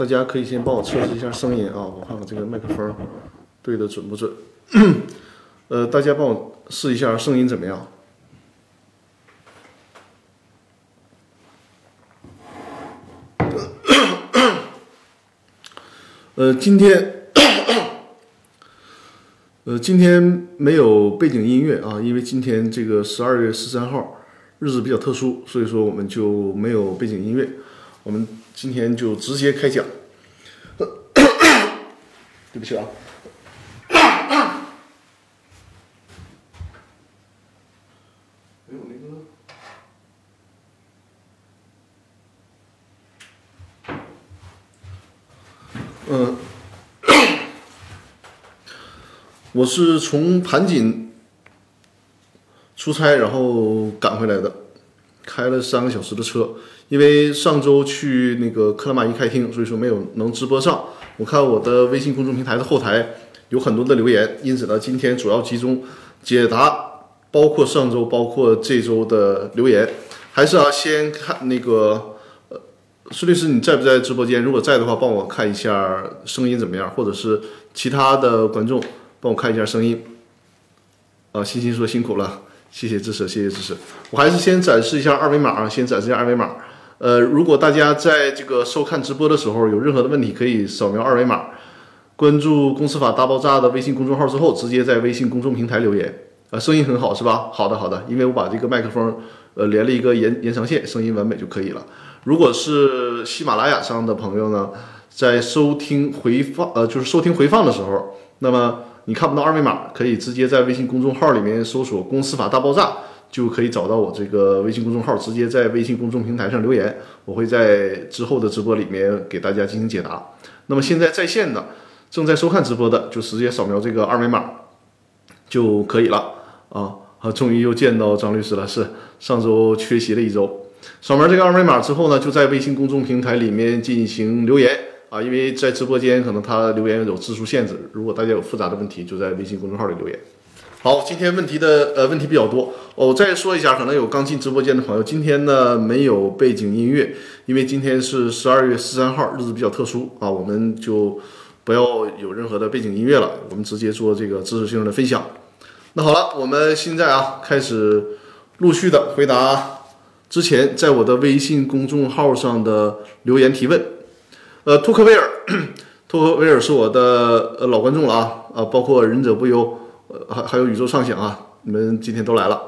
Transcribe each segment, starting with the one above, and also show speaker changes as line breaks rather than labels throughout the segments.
大家可以先帮我测试一下声音啊，我看看这个麦克风对的准不准。呃，大家帮我试一下声音怎么样？呃，今天，呃，今天没有背景音乐啊，因为今天这个十二月十三号日子比较特殊，所以说我们就没有背景音乐。我们今天就直接开讲。对不起啊。嗯，我是从盘锦出差，然后赶回来的，开了三个小时的车。因为上周去那个克拉玛依开庭，所以说没有能直播上。我看我的微信公众平台的后台有很多的留言，因此呢，今天主要集中解答包括上周、包括这周的留言。还是啊，先看那个呃，苏律师你在不在直播间？如果在的话，帮我看一下声音怎么样，或者是其他的观众帮我看一下声音。啊，欣欣说辛苦了，谢谢支持，谢谢支持。我还是先展示一下二维码啊，先展示一下二维码。呃，如果大家在这个收看直播的时候有任何的问题，可以扫描二维码，关注“公司法大爆炸”的微信公众号之后，直接在微信公众平台留言。啊，声音很好是吧？好的，好的，因为我把这个麦克风呃连了一个延延长线，声音完美就可以了。如果是喜马拉雅上的朋友呢，在收听回放呃就是收听回放的时候，那么你看不到二维码，可以直接在微信公众号里面搜索“公司法大爆炸”。就可以找到我这个微信公众号，直接在微信公众平台上留言，我会在之后的直播里面给大家进行解答。那么现在在线的正在收看直播的，就直接扫描这个二维码就可以了啊！终于又见到张律师了，是上周缺席了一周。扫描这个二维码之后呢，就在微信公众平台里面进行留言啊，因为在直播间可能他留言有字数限制，如果大家有复杂的问题，就在微信公众号里留言。好，今天问题的呃问题比较多，我再说一下，可能有刚进直播间的朋友，今天呢没有背景音乐，因为今天是十二月十三号，日子比较特殊啊，我们就不要有任何的背景音乐了，我们直接做这个知识性的分享。那好了，我们现在啊开始陆续的回答之前在我的微信公众号上的留言提问。呃，托克维尔，托克维尔是我的呃老观众了啊啊，包括忍者不忧。呃，还还有宇宙畅想啊！你们今天都来了。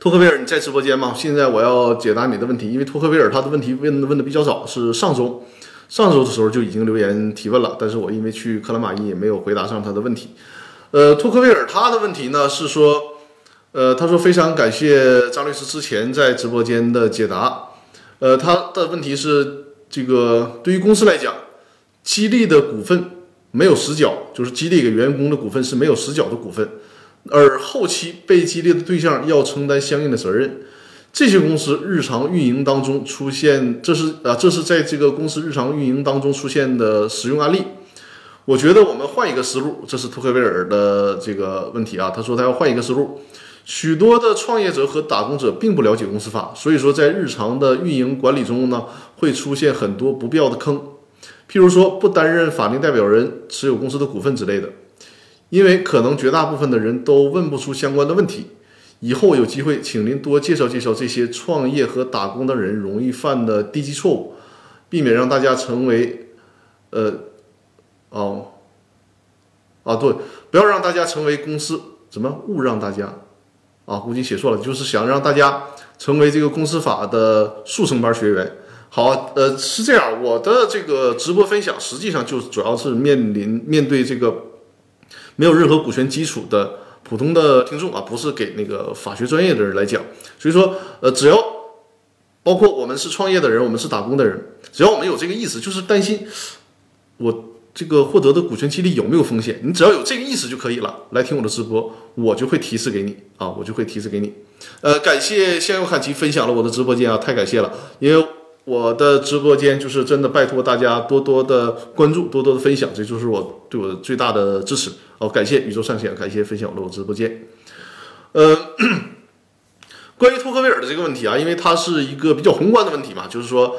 托克维尔，你在直播间吗？现在我要解答你的问题，因为托克维尔他的问题问问的比较早，是上周，上周的时候就已经留言提问了，但是我因为去克拉玛依也没有回答上他的问题。呃，托克维尔他的问题呢是说，呃，他说非常感谢张律师之前在直播间的解答。呃，他的问题是这个对于公司来讲，激励的股份。没有实缴，就是激励给员工的股份是没有实缴的股份，而后期被激励的对象要承担相应的责任。这些公司日常运营当中出现，这是啊，这是在这个公司日常运营当中出现的使用案例。我觉得我们换一个思路，这是托克维尔的这个问题啊。他说他要换一个思路。许多的创业者和打工者并不了解公司法，所以说在日常的运营管理中呢，会出现很多不必要的坑。譬如说，不担任法定代表人、持有公司的股份之类的，因为可能绝大部分的人都问不出相关的问题。以后有机会，请您多介绍介绍这些创业和打工的人容易犯的低级错误，避免让大家成为，呃，哦，啊，对，不要让大家成为公司怎么误让大家，啊，估计写错了，就是想让大家成为这个公司法的速成班学员。好，呃，是这样，我的这个直播分享实际上就主要是面临面对这个没有任何股权基础的普通的听众啊，不是给那个法学专业的人来讲。所以说，呃，只要包括我们是创业的人，我们是打工的人，只要我们有这个意思，就是担心我这个获得的股权激励有没有风险，你只要有这个意思就可以了。来听我的直播，我就会提示给你啊，我就会提示给你。呃，感谢向右看齐分享了我的直播间啊，太感谢了，因为。我的直播间就是真的，拜托大家多多的关注，多多的分享，这就是我对我最大的支持。好，感谢宇宙上线，感谢分享我的直播间。呃，关于托克维尔的这个问题啊，因为它是一个比较宏观的问题嘛，就是说，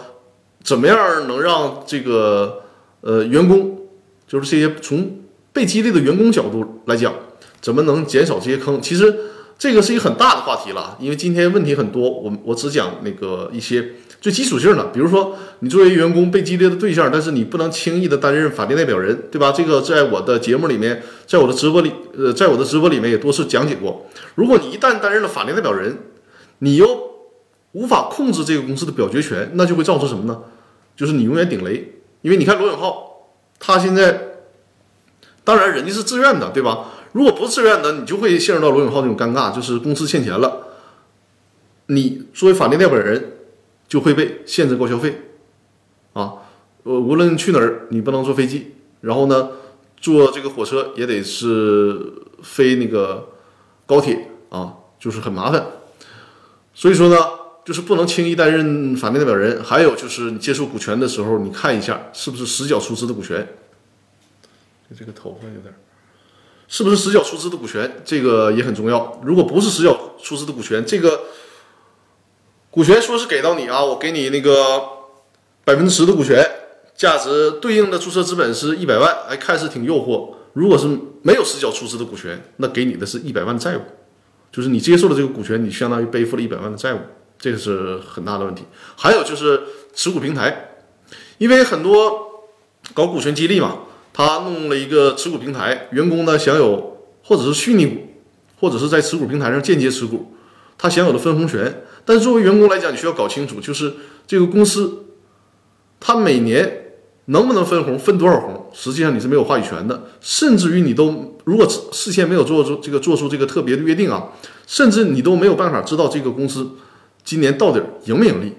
怎么样能让这个呃员工，就是这些从被激励的员工角度来讲，怎么能减少这些坑？其实这个是一个很大的话题了，因为今天问题很多，我我只讲那个一些最基础性的，比如说你作为员工被激励的对象，但是你不能轻易的担任法定代表人，对吧？这个在我的节目里面，在我的直播里，呃，在我的直播里面也多次讲解过。如果你一旦担任了法定代表人，你又无法控制这个公司的表决权，那就会造成什么呢？就是你永远顶雷，因为你看罗永浩，他现在。当然，人家是自愿的，对吧？如果不自愿的，你就会陷入到罗永浩这种尴尬，就是公司欠钱了，你作为法定代表人就会被限制高消费，啊，呃，无论去哪儿，你不能坐飞机，然后呢，坐这个火车也得是飞那个高铁啊，就是很麻烦。所以说呢，就是不能轻易担任法定代表人。还有就是你接受股权的时候，你看一下是不是实缴出资的股权。就这个头发有点，是不是实缴出资的股权？这个也很重要。如果不是实缴出资的股权，这个股权说是给到你啊，我给你那个百分之十的股权，价值对应的注册资本是一百万，哎，看似挺诱惑。如果是没有实缴出资的股权，那给你的是一百万债务，就是你接受了这个股权，你相当于背负了一百万的债务，这个是很大的问题。还有就是持股平台，因为很多搞股权激励嘛。他弄了一个持股平台，员工呢享有或者是虚拟股，或者是在持股平台上间接持股，他享有的分红权。但是作为员工来讲，你需要搞清楚，就是这个公司，他每年能不能分红，分多少红，实际上你是没有话语权的。甚至于你都如果事先没有做出这个做出这个特别的约定啊，甚至你都没有办法知道这个公司今年到底盈没盈利。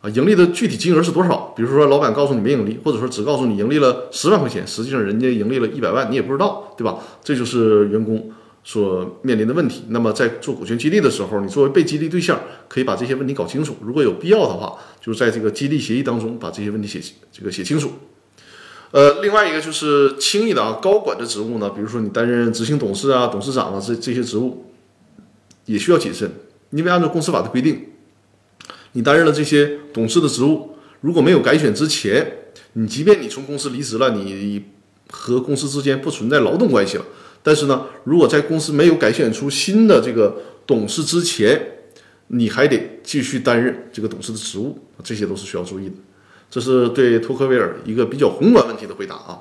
啊，盈利的具体金额是多少？比如说，老板告诉你没盈利，或者说只告诉你盈利了十万块钱，实际上人家盈利了一百万，你也不知道，对吧？这就是员工所面临的问题。那么在做股权激励的时候，你作为被激励对象，可以把这些问题搞清楚。如果有必要的话，就是在这个激励协议当中把这些问题写这个写清楚。呃，另外一个就是轻易的啊，高管的职务呢，比如说你担任执行董事啊、董事长啊这这些职务，也需要谨慎，因为按照公司法的规定。你担任了这些董事的职务，如果没有改选之前，你即便你从公司离职了，你和公司之间不存在劳动关系了。但是呢，如果在公司没有改选出新的这个董事之前，你还得继续担任这个董事的职务，这些都是需要注意的。这是对托克维尔一个比较宏观问题的回答啊。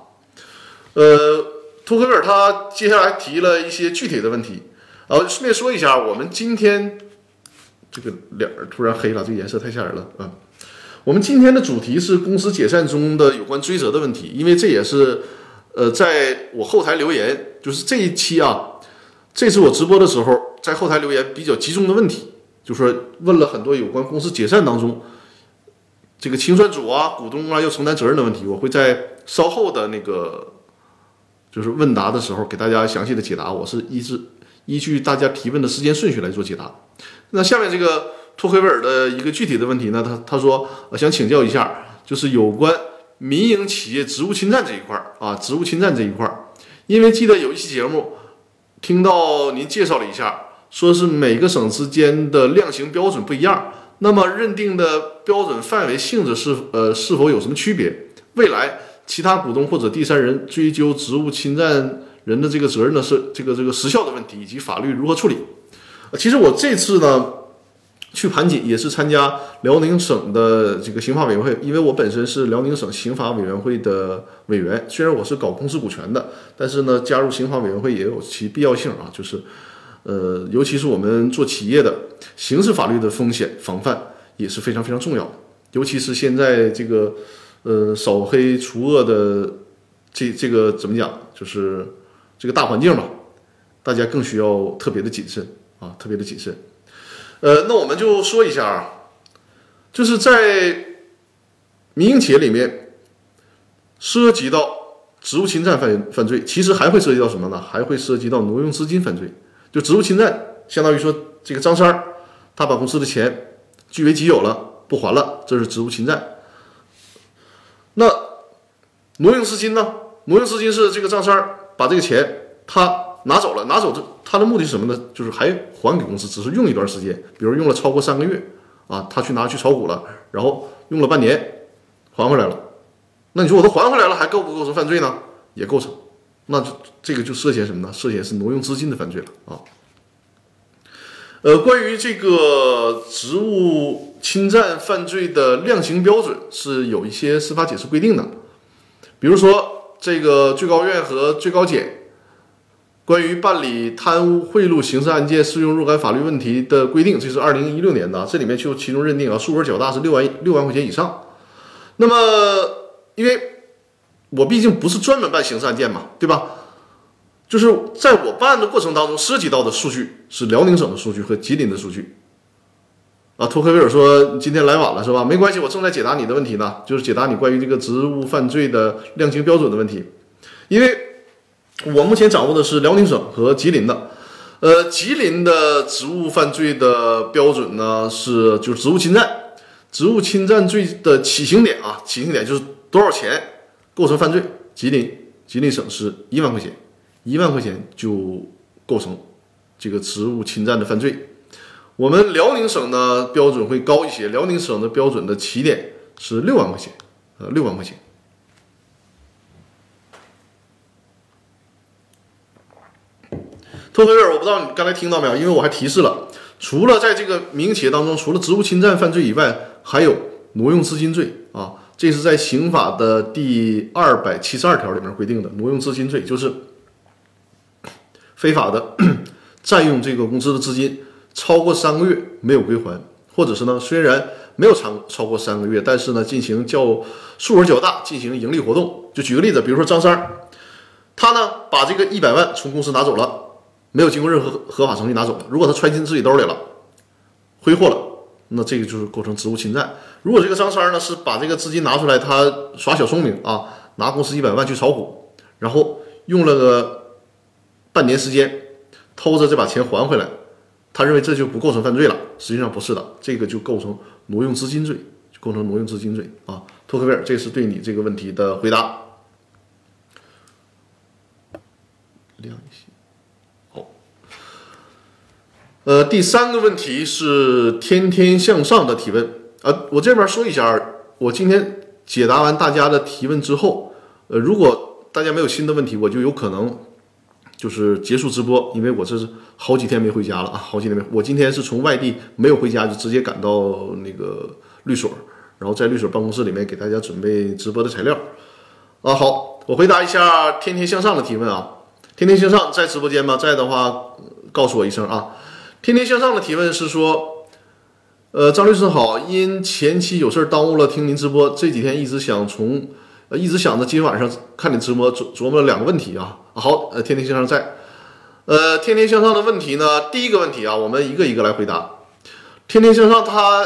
呃，托克维尔他接下来提了一些具体的问题，呃，顺便说一下，我们今天。这个脸儿突然黑了，这个颜色太吓人了啊！我们今天的主题是公司解散中的有关追责的问题，因为这也是呃，在我后台留言，就是这一期啊，这次我直播的时候，在后台留言比较集中的问题，就说问了很多有关公司解散当中这个清算组啊、股东啊要承担责任的问题，我会在稍后的那个就是问答的时候给大家详细的解答，我是依据依据大家提问的时间顺序来做解答。那下面这个托克维尔的一个具体的问题呢，他他说，我想请教一下，就是有关民营企业职务侵占这一块儿啊，职务侵占这一块儿，因为记得有一期节目，听到您介绍了一下，说是每个省之间的量刑标准不一样，那么认定的标准范围性质是呃是否有什么区别？未来其他股东或者第三人追究职务侵占人的这个责任呢，是这个这个时效的问题，以及法律如何处理？其实我这次呢去盘锦也是参加辽宁省的这个刑法委员会，因为我本身是辽宁省刑法委员会的委员。虽然我是搞公司股权的，但是呢，加入刑法委员会也有其必要性啊。就是，呃，尤其是我们做企业的，刑事法律的风险防范也是非常非常重要的。尤其是现在这个，呃，扫黑除恶的这这个怎么讲，就是这个大环境吧，大家更需要特别的谨慎。啊，特别的谨慎。呃，那我们就说一下啊，就是在民营企业里面，涉及到职务侵占犯犯罪，其实还会涉及到什么呢？还会涉及到挪用资金犯罪。就职务侵占，相当于说这个张三儿，他把公司的钱据为己有了，不还了，这是职务侵占。那挪用资金呢？挪用资金是这个张三儿把这个钱他。拿走了，拿走这他的目的是什么呢？就是还还给公司，只是用一段时间，比如用了超过三个月啊，他去拿去炒股了，然后用了半年，还回来了。那你说我都还回来了，还构不构成犯罪呢？也构成。那就这个就涉嫌什么呢？涉嫌是挪用资金的犯罪了啊。呃，关于这个职务侵占犯罪的量刑标准是有一些司法解释规定的，比如说这个最高院和最高检关于办理贪污贿赂刑事案件适用若干法律问题的规定，这是二零一六年的，这里面就其中认定啊，数额较大是六万六万块钱以上。那么，因为我毕竟不是专门办刑事案件嘛，对吧？就是在我办案的过程当中，涉及到的数据是辽宁省的数据和吉林的数据。啊，托克维尔说今天来晚了是吧？没关系，我正在解答你的问题呢，就是解答你关于这个职务犯罪的量刑标准的问题。因为我目前掌握的是辽宁省和吉林的，呃，吉林的职务犯罪的标准呢是就是职务侵占，职务侵占罪的起刑点啊，起刑点就是多少钱构成犯罪？吉林吉林省是一万块钱。一万块钱就构成这个职务侵占的犯罪。我们辽宁省的标准会高一些，辽宁省的标准的起点是六万块钱，呃，六万块钱。托克维尔，我不知道你刚才听到没有，因为我还提示了，除了在这个民营企业当中，除了职务侵占犯罪以外，还有挪用资金罪啊，这是在刑法的第二百七十二条里面规定的挪用资金罪，就是。非法的 占用这个公司的资金超过三个月没有归还，或者是呢虽然没有超超过三个月，但是呢进行较数额较大进行盈利活动。就举个例子，比如说张三，他呢把这个一百万从公司拿走了，没有经过任何合法程序拿走了。如果他揣进自己兜里了，挥霍了，那这个就是构成职务侵占。如果这个张三呢是把这个资金拿出来，他耍小聪明啊，拿公司一百万去炒股，然后用了个。半年时间偷着这把钱还回来，他认为这就不构成犯罪了。实际上不是的，这个就构成挪用资金罪，就构成挪用资金罪啊。托克维尔，这是对你这个问题的回答。亮一些，好。呃，第三个问题是天天向上的提问啊，我这边说一下，我今天解答完大家的提问之后，呃，如果大家没有新的问题，我就有可能。就是结束直播，因为我这是好几天没回家了啊，好几天没。我今天是从外地没有回家，就直接赶到那个律所，然后在律所办公室里面给大家准备直播的材料。啊，好，我回答一下天天向上的提问啊。天天向上在直播间吗？在的话，告诉我一声啊。天天向上的提问是说，呃，张律师好，因前期有事耽误了听您直播，这几天一直想从。呃，一直想着今天晚上看你直播，琢琢磨了两个问题啊。好，呃，天天向上在，呃，天天向上的问题呢，第一个问题啊，我们一个一个来回答。天天向上，它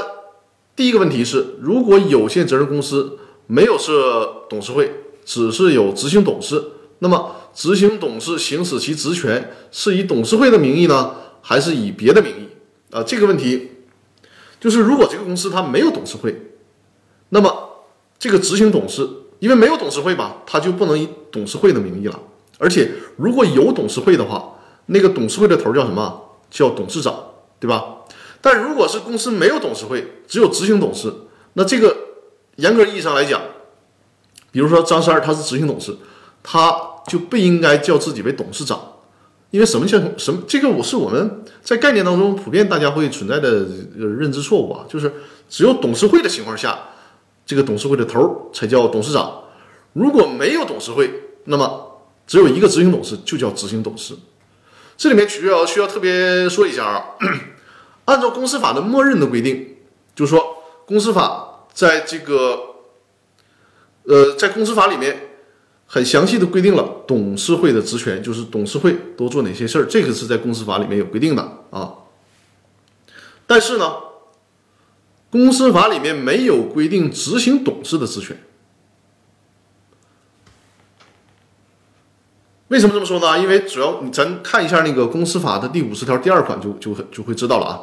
第一个问题是，如果有限责任公司没有设董事会，只是有执行董事，那么执行董事行使其职权是以董事会的名义呢，还是以别的名义？啊，这个问题就是，如果这个公司它没有董事会，那么这个执行董事。因为没有董事会吧，他就不能以董事会的名义了。而且如果有董事会的话，那个董事会的头叫什么？叫董事长，对吧？但如果是公司没有董事会，只有执行董事，那这个严格意义上来讲，比如说张三他是执行董事，他就不应该叫自己为董事长，因为什么叫什么？这个我是我们在概念当中普遍大家会存在的认知错误啊，就是只有董事会的情况下。这个董事会的头才叫董事长，如果没有董事会，那么只有一个执行董事，就叫执行董事。这里面需要需要特别说一下啊，按照公司法的默认的规定，就是说公司法在这个，呃，在公司法里面很详细的规定了董事会的职权，就是董事会都做哪些事儿，这个是在公司法里面有规定的啊。但是呢。公司法里面没有规定执行董事的职权，为什么这么说呢？因为主要咱看一下那个公司法的第五十条第二款就就就会知道了啊。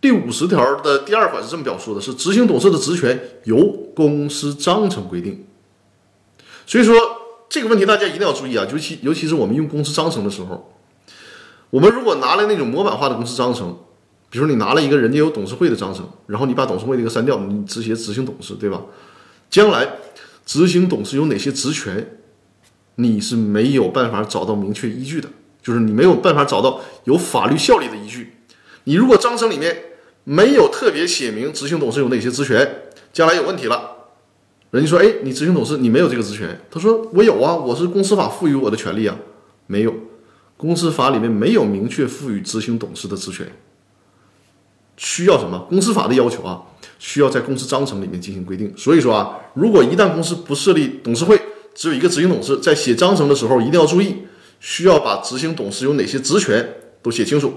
第五十条的第二款是这么表述的：是执行董事的职权由公司章程规定。所以说这个问题大家一定要注意啊，尤其尤其是我们用公司章程的时候，我们如果拿来那种模板化的公司章程。比如说你拿了一个人家有董事会的章程，然后你把董事会那个删掉，你只写执行董事，对吧？将来执行董事有哪些职权，你是没有办法找到明确依据的，就是你没有办法找到有法律效力的依据。你如果章程里面没有特别写明执行董事有哪些职权，将来有问题了，人家说，哎，你执行董事你没有这个职权，他说我有啊，我是公司法赋予我的权利啊，没有，公司法里面没有明确赋予执行董事的职权。需要什么？公司法的要求啊，需要在公司章程里面进行规定。所以说啊，如果一旦公司不设立董事会，只有一个执行董事，在写章程的时候一定要注意，需要把执行董事有哪些职权都写清楚。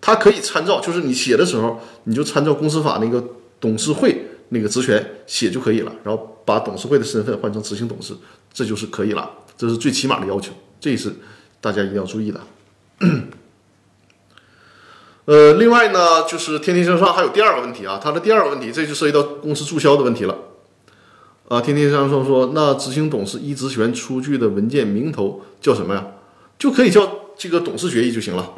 他可以参照，就是你写的时候，你就参照公司法那个董事会那个职权写就可以了，然后把董事会的身份换成执行董事，这就是可以了。这是最起码的要求，这也是大家一定要注意的。呃，另外呢，就是天天向上还有第二个问题啊，它的第二个问题，这就涉及到公司注销的问题了。啊，天天向上说，那执行董事一职权出具的文件名头叫什么呀？就可以叫这个董事决议就行了，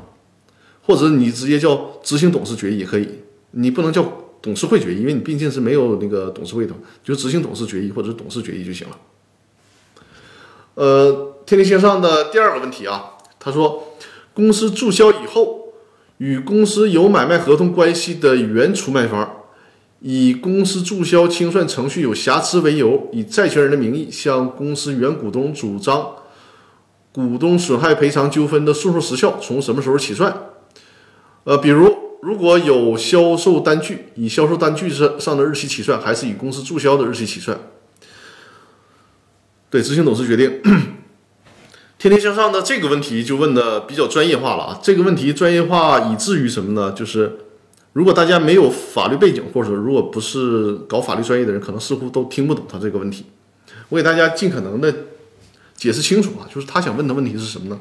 或者你直接叫执行董事决议也可以，你不能叫董事会决议，因为你毕竟是没有那个董事会的，就执行董事决议或者董事决议就行了。呃，天天向上的第二个问题啊，他说，公司注销以后。与公司有买卖合同关系的原出卖方，以公司注销清算程序有瑕疵为由，以债权人的名义向公司原股东主张股东损害赔偿纠纷的诉讼时效从什么时候起算？呃，比如如果有销售单据，以销售单据上上的日期起算，还是以公司注销的日期起算？对，执行董事决定。天天向上的这个问题就问的比较专业化了啊！这个问题专业化以至于什么呢？就是如果大家没有法律背景，或者如果不是搞法律专业的人，可能似乎都听不懂他这个问题。我给大家尽可能的解释清楚啊！就是他想问的问题是什么呢？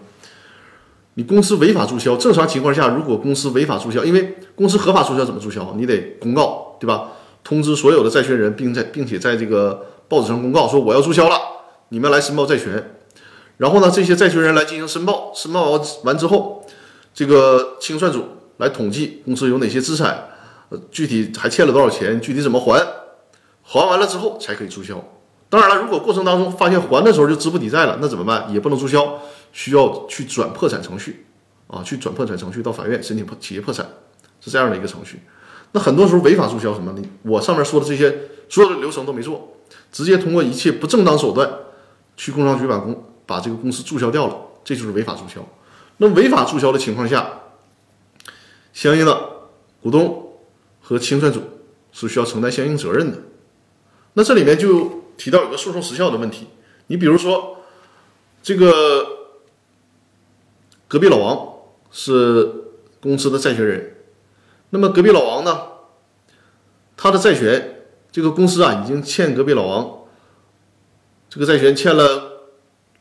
你公司违法注销，正常情况下，如果公司违法注销，因为公司合法注销怎么注销？你得公告，对吧？通知所有的债权人，并在并且在这个报纸上公告说我要注销了，你们来申报债权。然后呢，这些债权人来进行申报，申报完之后，这个清算组来统计公司有哪些资产，呃，具体还欠了多少钱，具体怎么还，还完了之后才可以注销。当然了，如果过程当中发现还的时候就资不抵债了，那怎么办？也不能注销，需要去转破产程序，啊，去转破产程序到法院申请破企业破产，是这样的一个程序。那很多时候违法注销什么呢？我上面说的这些所有的流程都没做，直接通过一切不正当手段去工商局把公。把这个公司注销掉了，这就是违法注销。那违法注销的情况下，相应的股东和清算组是需要承担相应责任的。那这里面就提到有个诉讼时效的问题。你比如说，这个隔壁老王是公司的债权人，那么隔壁老王呢，他的债权，这个公司啊已经欠隔壁老王这个债权欠了。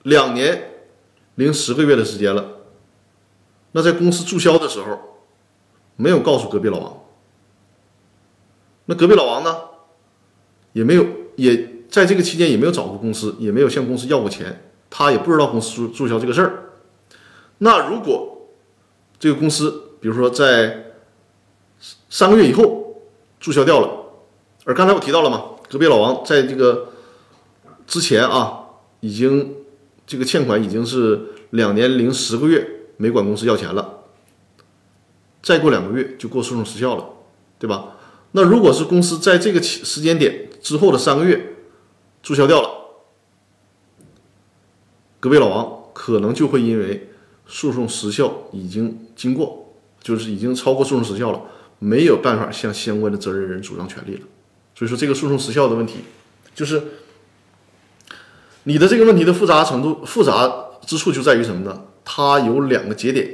两年零十个月的时间了，那在公司注销的时候，没有告诉隔壁老王，那隔壁老王呢，也没有也在这个期间也没有找过公司，也没有向公司要过钱，他也不知道公司注注销这个事儿。那如果这个公司，比如说在三个月以后注销掉了，而刚才我提到了嘛，隔壁老王在这个之前啊，已经。这个欠款已经是两年零十个月没管公司要钱了，再过两个月就过诉讼时效了，对吧？那如果是公司在这个期时间点之后的三个月注销掉了，隔壁老王可能就会因为诉讼时效已经经过，就是已经超过诉讼时效了，没有办法向相关的责任人主张权利了。所以说这个诉讼时效的问题，就是。你的这个问题的复杂程度、复杂之处就在于什么呢？它有两个节点，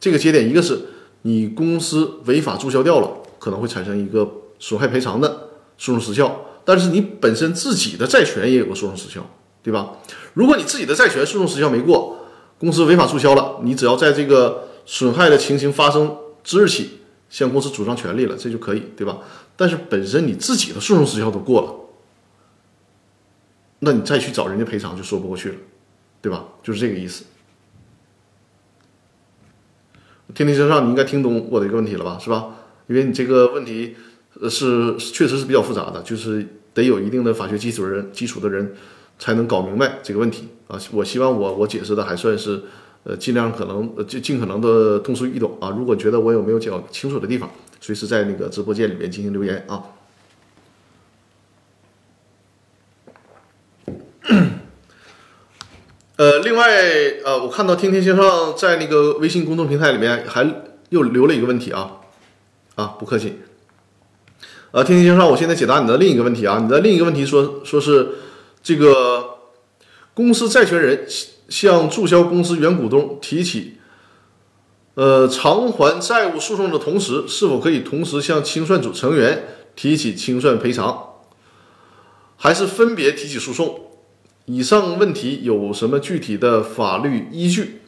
这个节点一个是你公司违法注销掉了，可能会产生一个损害赔偿的诉讼时效，但是你本身自己的债权也有个诉讼时效，对吧？如果你自己的债权诉讼时效没过，公司违法注销了，你只要在这个损害的情形发生之日起向公司主张权利了，这就可以，对吧？但是本身你自己的诉讼时效都过了。那你再去找人家赔偿就说不过去了，对吧？就是这个意思。天天向上，你应该听懂我的一个问题了吧？是吧？因为你这个问题，呃，是确实是比较复杂的，就是得有一定的法学基础人基础的人才能搞明白这个问题啊。我希望我我解释的还算是呃尽量可能呃尽尽可能的通俗易懂啊。如果觉得我有没有讲清楚的地方，随时在那个直播间里面进行留言啊。呃，另外，呃，我看到天天先生在那个微信公众平台里面还又留了一个问题啊，啊，不客气。呃，天天先生，我现在解答你的另一个问题啊，你的另一个问题说说是这个公司债权人向注销公司原股东提起呃偿还债务诉讼的同时，是否可以同时向清算组成员提起清算赔偿，还是分别提起诉讼？以上问题有什么具体的法律依据？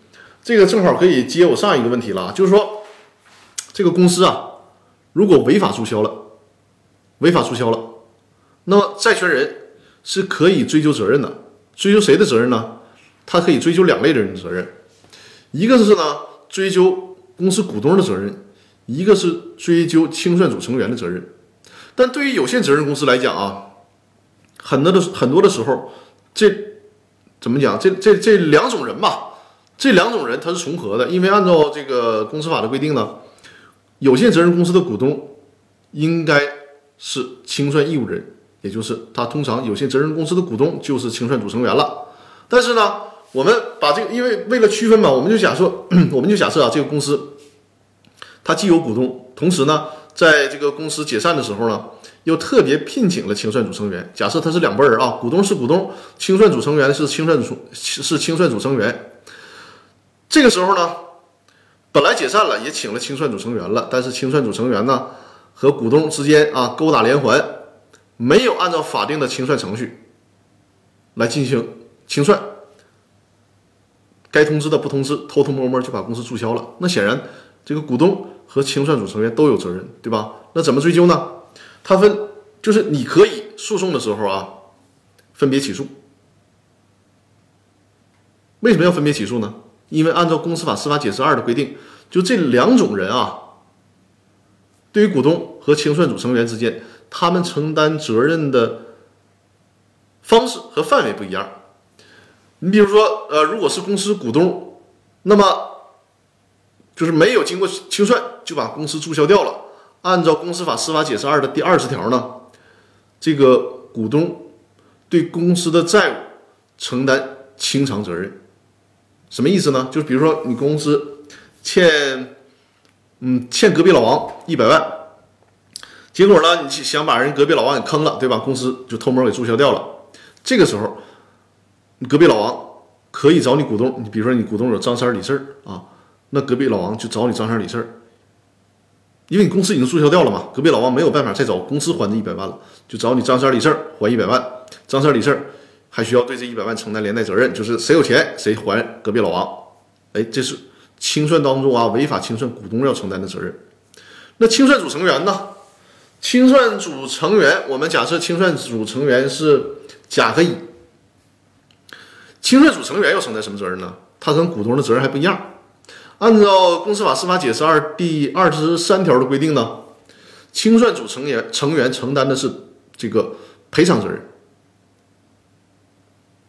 这个正好可以接我上一个问题了，就是说，这个公司啊，如果违法注销了，违法注销了，那么债权人是可以追究责任的。追究谁的责任呢？他可以追究两类人的责任，一个是呢追究公司股东的责任，一个是追究清算组成员的责任。但对于有限责任公司来讲啊，很多的很多的时候。这怎么讲？这这这两种人吧，这两种人他是重合的，因为按照这个公司法的规定呢，有限责任公司的股东应该是清算义务人，也就是他通常有限责任公司的股东就是清算组成员了。但是呢，我们把这个，因为为了区分嘛，我们就假设，我们就假设啊，这个公司它既有股东，同时呢，在这个公司解散的时候呢。又特别聘请了清算组成员，假设他是两拨人啊，股东是股东，清算组成员是清算组是清算组成员。这个时候呢，本来解散了，也请了清算组成员了，但是清算组成员呢和股东之间啊勾打连环，没有按照法定的清算程序来进行清算，该通知的不通知，偷偷摸摸就把公司注销了。那显然这个股东和清算组成员都有责任，对吧？那怎么追究呢？它分就是你可以诉讼的时候啊，分别起诉。为什么要分别起诉呢？因为按照公司法司法解释二的规定，就这两种人啊，对于股东和清算组成员之间，他们承担责任的方式和范围不一样。你比如说，呃，如果是公司股东，那么就是没有经过清算就把公司注销掉了。按照公司法司法解释二的第二十条呢，这个股东对公司的债务承担清偿责任，什么意思呢？就是比如说你公司欠，嗯，欠隔壁老王一百万，结果呢，你想把人隔壁老王给坑了，对吧？公司就偷摸给注销掉了。这个时候，你隔壁老王可以找你股东，你比如说你股东有张三李四啊，那隔壁老王就找你张三李四。因为你公司已经注销掉了嘛，隔壁老王没有办法再找公司还这一百万了，就找你张三李四还一百万。张三李四还需要对这一百万承担连带责任，就是谁有钱谁还隔壁老王。哎，这是清算当中啊违法清算股东要承担的责任。那清算组成员呢？清算组成员，我们假设清算组成员是甲和乙，清算组成员要承担什么责任呢？他跟股东的责任还不一样。按照公司法司法解释二第二十三条的规定呢，清算组成员成员承担的是这个赔偿责任。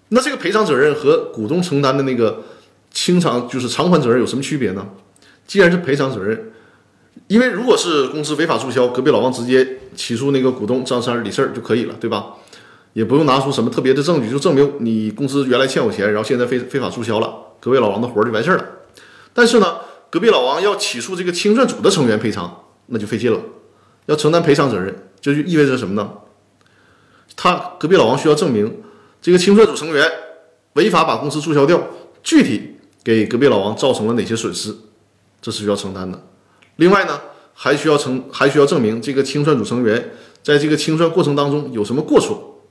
那这个赔偿责任和股东承担的那个清偿就是偿还责任有什么区别呢？既然是赔偿责任，因为如果是公司违法注销，隔壁老王直接起诉那个股东张三李四就可以了，对吧？也不用拿出什么特别的证据，就证明你公司原来欠我钱，然后现在非非法注销了，隔壁老王的活就完事儿了。但是呢，隔壁老王要起诉这个清算组的成员赔偿，那就费劲了，要承担赔偿责任，这就意味着什么呢？他隔壁老王需要证明这个清算组成员违法把公司注销掉，具体给隔壁老王造成了哪些损失，这是需要承担的。另外呢，还需要成还需要证明这个清算组成员在这个清算过程当中有什么过错，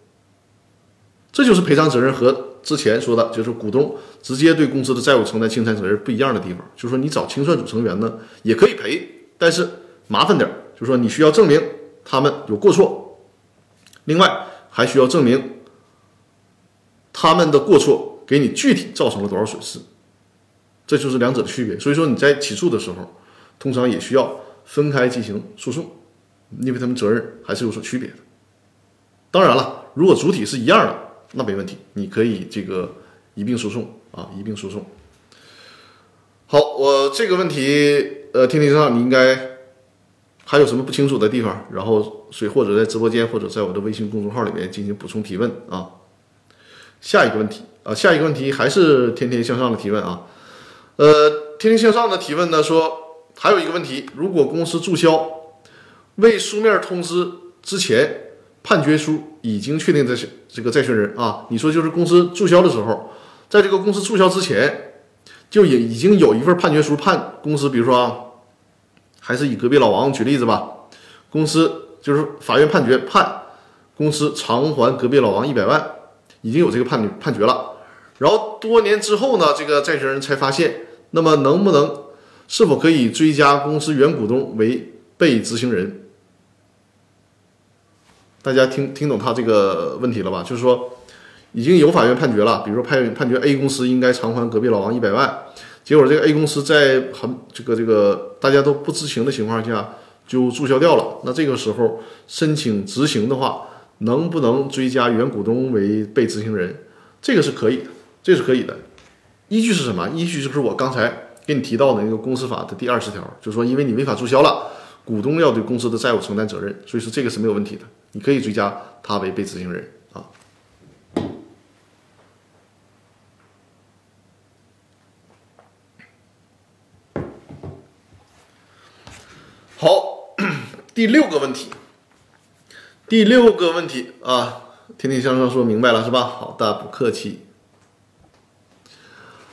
这就是赔偿责任和。之前说的就是股东直接对公司的债务承担清算责任不一样的地方，就是说你找清算组成员呢也可以赔，但是麻烦点，就是说你需要证明他们有过错，另外还需要证明他们的过错给你具体造成了多少损失，这就是两者的区别。所以说你在起诉的时候，通常也需要分开进行诉讼，因为他们责任还是有所区别的。当然了，如果主体是一样的，那没问题，你可以这个一并诉讼啊，一并诉讼。好，我这个问题，呃，天天上你应该还有什么不清楚的地方？然后所以或者在直播间，或者在我的微信公众号里面进行补充提问啊。下一个问题啊，下一个问题还是天天向上的提问啊。呃，天天向上的提问呢说，还有一个问题，如果公司注销，未书面通知之前。判决书已经确定的这个债权人啊，你说就是公司注销的时候，在这个公司注销之前，就也已经有一份判决书判公司，比如说啊，还是以隔壁老王举例子吧，公司就是法院判决判公司偿还隔壁老王一百万，已经有这个判判决了，然后多年之后呢，这个债权人才发现，那么能不能是否可以追加公司原股东为被执行人？大家听听懂他这个问题了吧？就是说，已经有法院判决了，比如说判判决 A 公司应该偿还隔壁老王一百万，结果这个 A 公司在很这个这个大家都不知情的情况下就注销掉了。那这个时候申请执行的话，能不能追加原股东为被执行人？这个是可以的，这是可以的。依据是什么？依据就是我刚才给你提到的那个公司法的第二十条，就是说，因为你违法注销了，股东要对公司的债务承担责任，所以说这个是没有问题的。你可以追加他为被执行人啊。好，第六个问题，第六个问题啊，天天向上说明白了是吧？好的，不客气。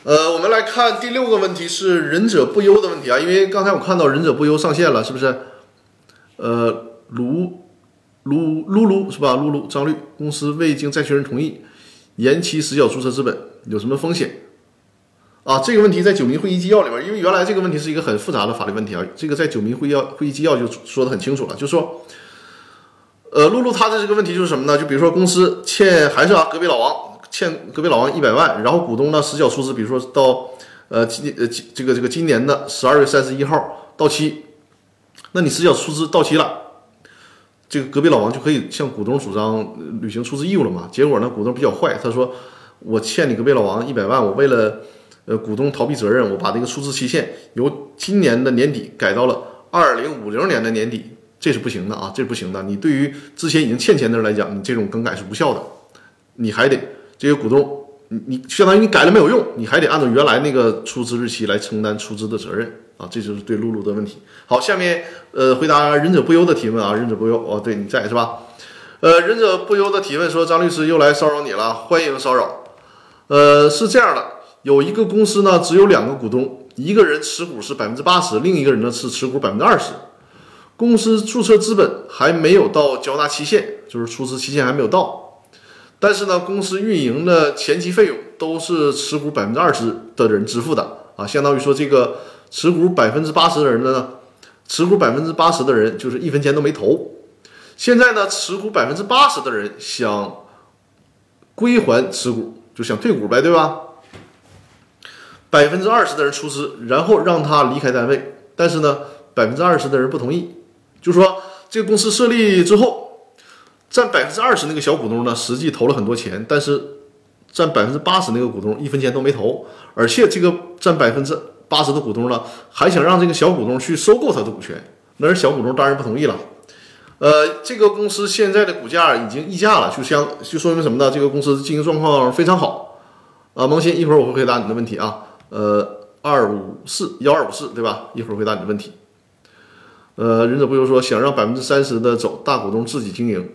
呃，我们来看第六个问题是“仁者不忧”的问题啊，因为刚才我看到“仁者不忧”上线了，是不是？呃，卢。撸撸撸是吧？撸撸张律公司未经债权人同意延期实缴注册资本有什么风险？啊，这个问题在九民会议纪要里面，因为原来这个问题是一个很复杂的法律问题啊，这个在九民会议要会议纪要就说的很清楚了，就说，呃，露露他的这个问题就是什么呢？就比如说公司欠还是啊隔壁老王欠隔壁老王一百万，然后股东呢实缴出资，比如说到呃今呃今这个这个今年的十二月三十一号到期，那你实缴出资到期了。这个隔壁老王就可以向股东主张履行出资义务了嘛？结果呢，股东比较坏，他说：“我欠你隔壁老王一百万，我为了呃股东逃避责任，我把这个出资期限由今年的年底改到了二零五零年的年底，这是不行的啊，这是不行的。你对于之前已经欠钱的人来讲，你这种更改是无效的，你还得这个股东，你你相当于你改了没有用，你还得按照原来那个出资日期来承担出资的责任。”啊，这就是对露露的问题。好，下面呃回答忍者不忧的提问啊，忍者不忧哦，对你在是吧？呃，忍者不忧的提问说，张律师又来骚扰你了，欢迎骚扰。呃，是这样的，有一个公司呢，只有两个股东，一个人持股是百分之八十，另一个人呢是持股百分之二十。公司注册资本还没有到交纳期限，就是出资期限还没有到，但是呢，公司运营的前期费用都是持股百分之二十的人支付的啊，相当于说这个。持股百分之八十的人呢，持股百分之八十的人就是一分钱都没投。现在呢，持股百分之八十的人想归还持股，就想退股呗，对吧？百分之二十的人出资，然后让他离开单位，但是呢，百分之二十的人不同意，就说这个公司设立之后，占百分之二十那个小股东呢，实际投了很多钱，但是占百分之八十那个股东一分钱都没投，而且这个占百分之。八十的股东呢，还想让这个小股东去收购他的股权，那人小股东当然不同意了。呃，这个公司现在的股价已经溢价了，就相就说明什么呢？这个公司经营状况非常好。啊，萌新，一会儿我会回答你的问题啊。呃，二五四幺二五四对吧？一会儿回答你的问题。呃，忍者不忧说想让百分之三十的走，大股东自己经营。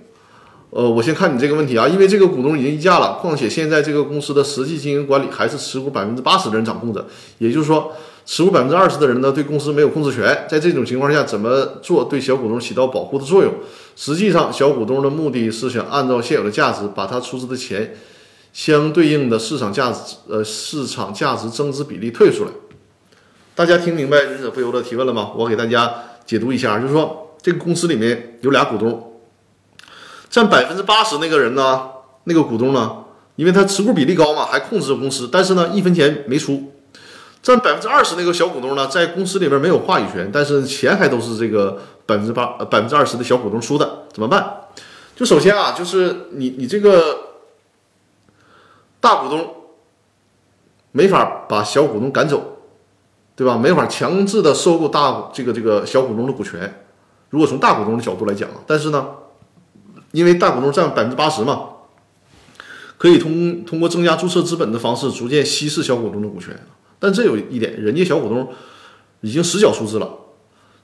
呃，我先看你这个问题啊，因为这个股东已经溢价了，况且现在这个公司的实际经营管理还是持股百分之八十的人掌控着，也就是说，持股百分之二十的人呢对公司没有控制权。在这种情况下，怎么做对小股东起到保护的作用？实际上，小股东的目的是想按照现有的价值，把他出资的钱相对应的市场价值，呃，市场价值增值比例退出来。大家听明白忍者不由的提问了吗？我给大家解读一下，就是说这个公司里面有俩股东。占百分之八十那个人呢？那个股东呢？因为他持股比例高嘛，还控制着公司，但是呢，一分钱没出。占百分之二十那个小股东呢，在公司里边没有话语权，但是钱还都是这个百分之八、百分之二十的小股东出的，怎么办？就首先啊，就是你你这个大股东没法把小股东赶走，对吧？没法强制的收购大这个这个小股东的股权。如果从大股东的角度来讲，但是呢，因为大股东占百分之八十嘛，可以通通过增加注册资本的方式逐渐稀释小股东的股权。但这有一点，人家小股东已经实缴出资了。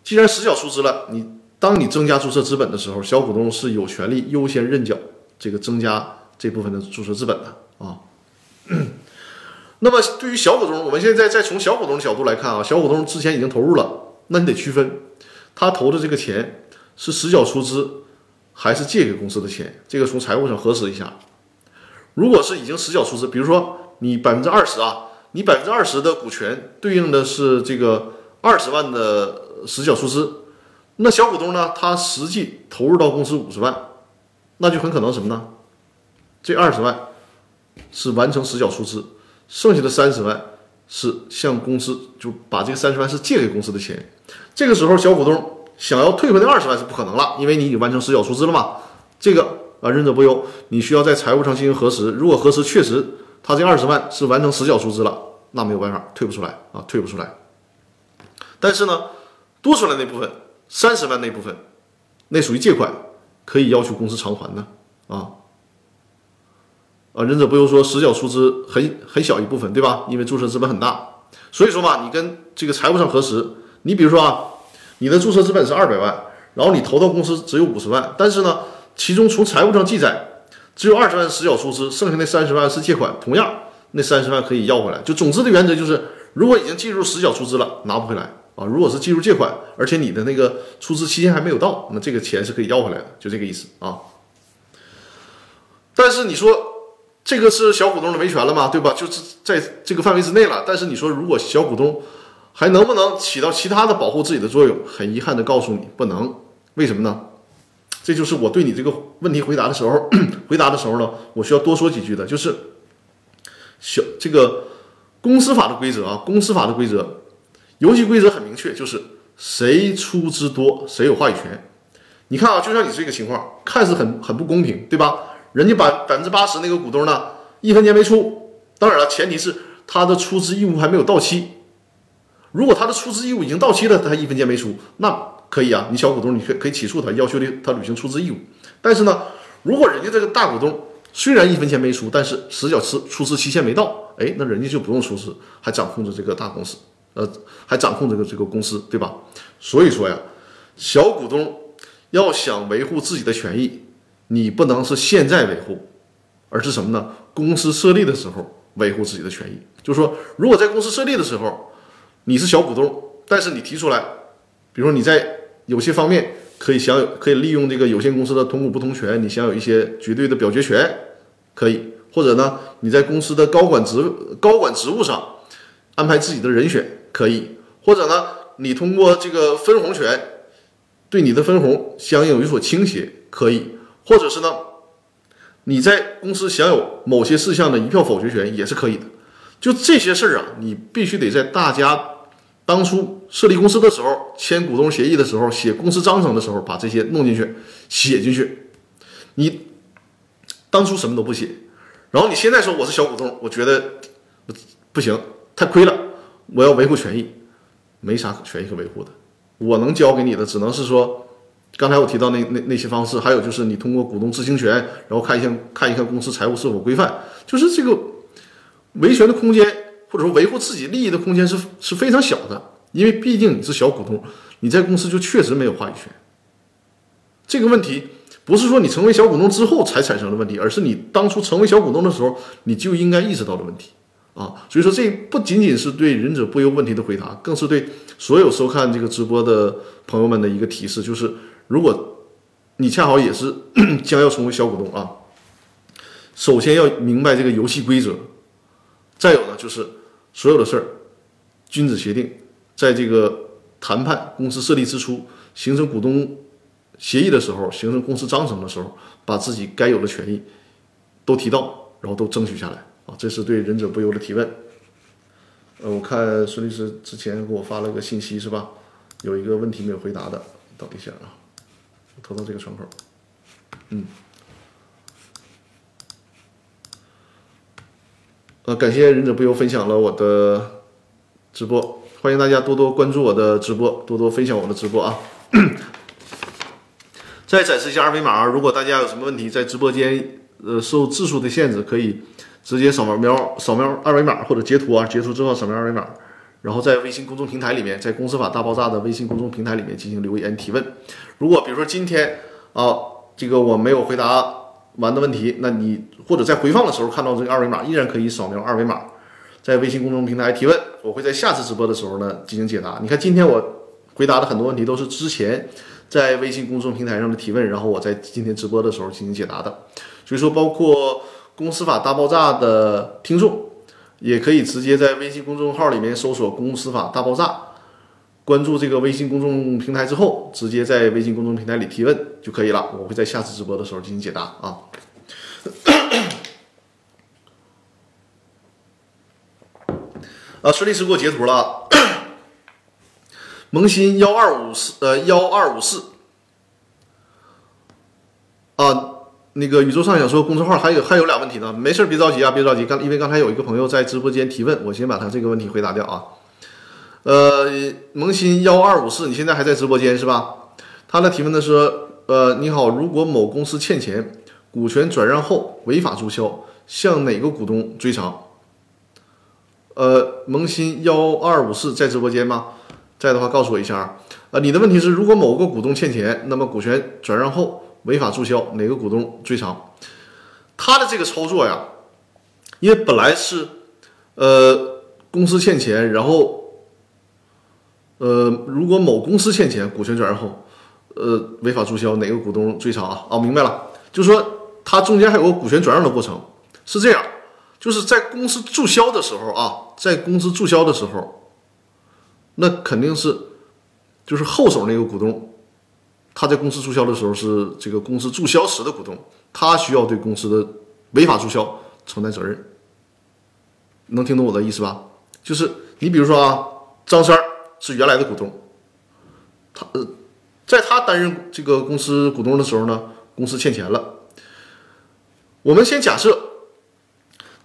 既然实缴出资了，你当你增加注册资本的时候，小股东是有权利优先认缴这个增加这部分的注册资本的啊。那么对于小股东，我们现在再从小股东的角度来看啊，小股东之前已经投入了，那你得区分他投的这个钱是实缴出资还是借给公司的钱，这个从财务上核实一下。如果是已经实缴出资，比如说你百分之二十啊。你百分之二十的股权对应的是这个二十万的实缴出资，那小股东呢？他实际投入到公司五十万，那就很可能什么呢？这二十万是完成实缴出资，剩下的三十万是向公司就把这个三十万是借给公司的钱。这个时候，小股东想要退回那二十万是不可能了，因为你已经完成实缴出资了嘛。这个啊，忍者不忧，你需要在财务上进行核实。如果核实确实。他这二十万是完成实缴出资了，那没有办法退不出来啊，退不出来。但是呢，多出来那部分三十万那部分，那属于借款，可以要求公司偿还的啊。啊，忍者不忧说实缴出资很很小一部分，对吧？因为注册资本很大，所以说嘛，你跟这个财务上核实，你比如说啊，你的注册资本是二百万，然后你投到公司只有五十万，但是呢，其中从财务上记载。只有二十万实缴出资，剩下那三十万是借款。同样，那三十万可以要回来。就总之的原则就是，如果已经计入实缴出资了，拿不回来啊。如果是计入借款，而且你的那个出资期限还没有到，那这个钱是可以要回来的，就这个意思啊。但是你说这个是小股东的维权了吗？对吧？就是在这个范围之内了。但是你说如果小股东还能不能起到其他的保护自己的作用？很遗憾的告诉你，不能。为什么呢？这就是我对你这个问题回答的时候，回答的时候呢，我需要多说几句的，就是小这个公司法的规则啊，公司法的规则，游戏规则很明确，就是谁出资多谁有话语权。你看啊，就像你这个情况，看似很很不公平，对吧？人家把百分之八十那个股东呢，一分钱没出，当然了，前提是他的出资义务还没有到期。如果他的出资义务已经到期了，他一分钱没出，那。可以啊，你小股东，你可可以起诉他，要求的他履行出资义务。但是呢，如果人家这个大股东虽然一分钱没出，但是实缴出出资期限没到，哎，那人家就不用出资，还掌控着这个大公司，呃，还掌控这个这个公司，对吧？所以说呀，小股东要想维护自己的权益，你不能是现在维护，而是什么呢？公司设立的时候维护自己的权益。就是说，如果在公司设立的时候你是小股东，但是你提出来，比如说你在有些方面可以享有，可以利用这个有限公司的同股不同权，你享有一些绝对的表决权，可以，或者呢，你在公司的高管职高管职务上安排自己的人选，可以，或者呢，你通过这个分红权对你的分红相应有所倾斜，可以，或者是呢，你在公司享有某些事项的一票否决权也是可以的，就这些事儿啊，你必须得在大家。当初设立公司的时候，签股东协议的时候，写公司章程的时候，把这些弄进去，写进去。你当初什么都不写，然后你现在说我是小股东，我觉得不行，太亏了。我要维护权益，没啥权益可维护的。我能教给你的，只能是说，刚才我提到那那那些方式，还有就是你通过股东知情权，然后看一下看一看公司财务是否规范，就是这个维权的空间。或者说维护自己利益的空间是是非常小的，因为毕竟你是小股东，你在公司就确实没有话语权。这个问题不是说你成为小股东之后才产生的问题，而是你当初成为小股东的时候你就应该意识到的问题啊。所以说，这不仅仅是对忍者不忧问题的回答，更是对所有收看这个直播的朋友们的一个提示，就是如果你恰好也是 将要成为小股东啊，首先要明白这个游戏规则，再有呢就是。所有的事儿，君子协定，在这个谈判公司设立之初，形成股东协议的时候，形成公司章程的时候，把自己该有的权益都提到，然后都争取下来啊！这是对忍者不忧的提问。呃，我看孙律师之前给我发了个信息，是吧？有一个问题没有回答的，等一下啊，我投到这个窗口。嗯，呃，感谢忍者不忧分享了我的直播，欢迎大家多多关注我的直播，多多分享我的直播啊。再展示一下二维码，如果大家有什么问题，在直播间呃受字数的限制，可以直接扫描扫描二维码或者截图啊，截图之后扫描二维码，然后在微信公众平台里面，在公司法大爆炸的微信公众平台里面进行留言提问。如果比如说今天啊，这个我没有回答完的问题，那你或者在回放的时候看到这个二维码，依然可以扫描二维码，在微信公众平台提问，我会在下次直播的时候呢进行解答。你看今天我回答的很多问题都是之前。在微信公众平台上的提问，然后我在今天直播的时候进行解答的。所以说，包括公司法大爆炸的听众，也可以直接在微信公众号里面搜索“公司法大爆炸”，关注这个微信公众平台之后，直接在微信公众平台里提问就可以了。我会在下次直播的时候进行解答啊。啊，孙律师给我截图了。萌新幺二五四呃幺二五四啊，那个宇宙上想说公众号还有还有俩问题呢，没事别着急啊，别着急。刚因为刚才有一个朋友在直播间提问，我先把他这个问题回答掉啊。呃，萌新幺二五四，你现在还在直播间是吧？他的提问的是呃，你好，如果某公司欠钱，股权转让后违法注销，向哪个股东追偿？呃，萌新幺二五四在直播间吗？在的话，告诉我一下啊。呃，你的问题是，如果某个股东欠钱，那么股权转让后违法注销，哪个股东追偿？他的这个操作呀，因为本来是，呃，公司欠钱，然后，呃，如果某公司欠钱，股权转让后，呃，违法注销，哪个股东追偿啊？哦，明白了，就是说它中间还有个股权转让的过程，是这样，就是在公司注销的时候啊，在公司注销的时候。那肯定是，就是后手那个股东，他在公司注销的时候是这个公司注销时的股东，他需要对公司的违法注销承担责任。能听懂我的意思吧？就是你比如说啊，张三是原来的股东，他呃，在他担任这个公司股东的时候呢，公司欠钱了。我们先假设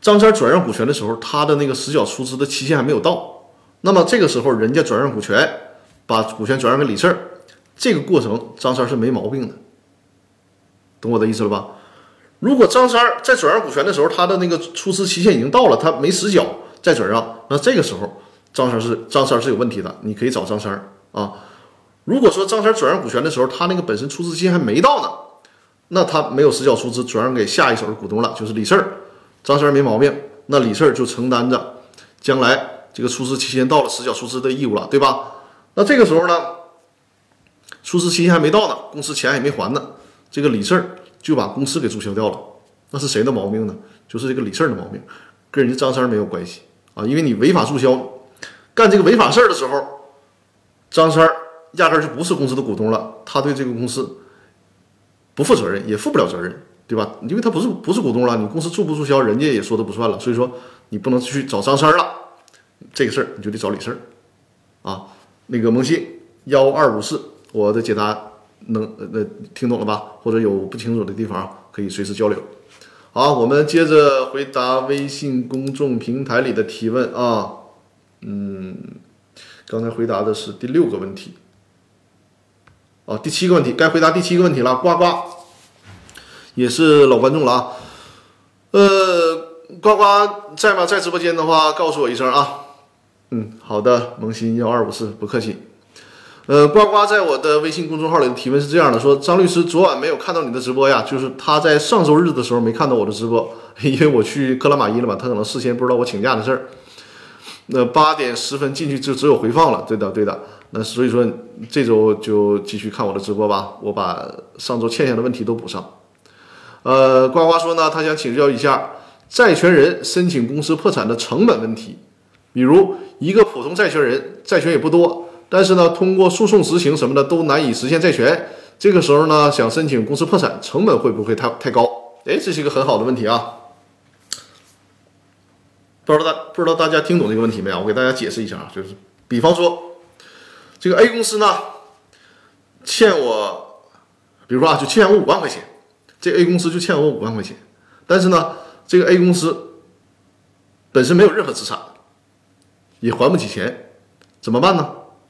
张三转让股权的时候，他的那个实缴出资的期限还没有到。那么这个时候，人家转让股权，把股权转让给李四，这个过程张三是没毛病的，懂我的意思了吧？如果张三在转让股权的时候，他的那个出资期限已经到了，他没实缴再转让，那这个时候张三是张三是有问题的，你可以找张三啊。如果说张三转让股权的时候，他那个本身出资期还没到呢，那他没有实缴出资，转让给下一手的股东了，就是李四儿，张三没毛病，那李四儿就承担着将来。这个出资期限到了，实缴出资的义务了，对吧？那这个时候呢，出资期限还没到呢，公司钱也没还呢，这个李四儿就把公司给注销掉了。那是谁的毛病呢？就是这个李四儿的毛病，跟人家张三没有关系啊。因为你违法注销，干这个违法事儿的时候，张三儿压根儿就不是公司的股东了，他对这个公司不负责任，也负不了责任，对吧？因为他不是不是股东了，你公司注不注销，人家也说的不算了，所以说你不能去找张三儿了。这个事儿你就得找李四儿，啊，那个萌新幺二五四，我的解答能呃听懂了吧？或者有不清楚的地方可以随时交流。好，我们接着回答微信公众平台里的提问啊，嗯，刚才回答的是第六个问题，哦，第七个问题该回答第七个问题了，呱呱，也是老观众了啊，呃，呱呱在吗？在直播间的话，告诉我一声啊。嗯，好的，萌新幺二五四，不客气。呃，呱呱在我的微信公众号里的提问是这样的：说张律师昨晚没有看到你的直播呀，就是他在上周日的时候没看到我的直播，因为我去克拉玛依了嘛，他可能事先不知道我请假的事儿。那八点十分进去就只有回放了，对的，对的。那所以说这周就继续看我的直播吧，我把上周欠下的问题都补上。呃，呱呱说呢，他想请教一下债权人申请公司破产的成本问题，比如。一个普通债权人，债权也不多，但是呢，通过诉讼执行什么的都难以实现债权。这个时候呢，想申请公司破产，成本会不会太太高？哎，这是一个很好的问题啊！不知道大不知道大家听懂这个问题没有？我给大家解释一下啊，就是比方说，这个 A 公司呢，欠我，比如说啊，就欠我五万块钱这 A 公司就欠我五万块钱，但是呢，这个 A 公司本身没有任何资产，也还不起钱，怎么办呢？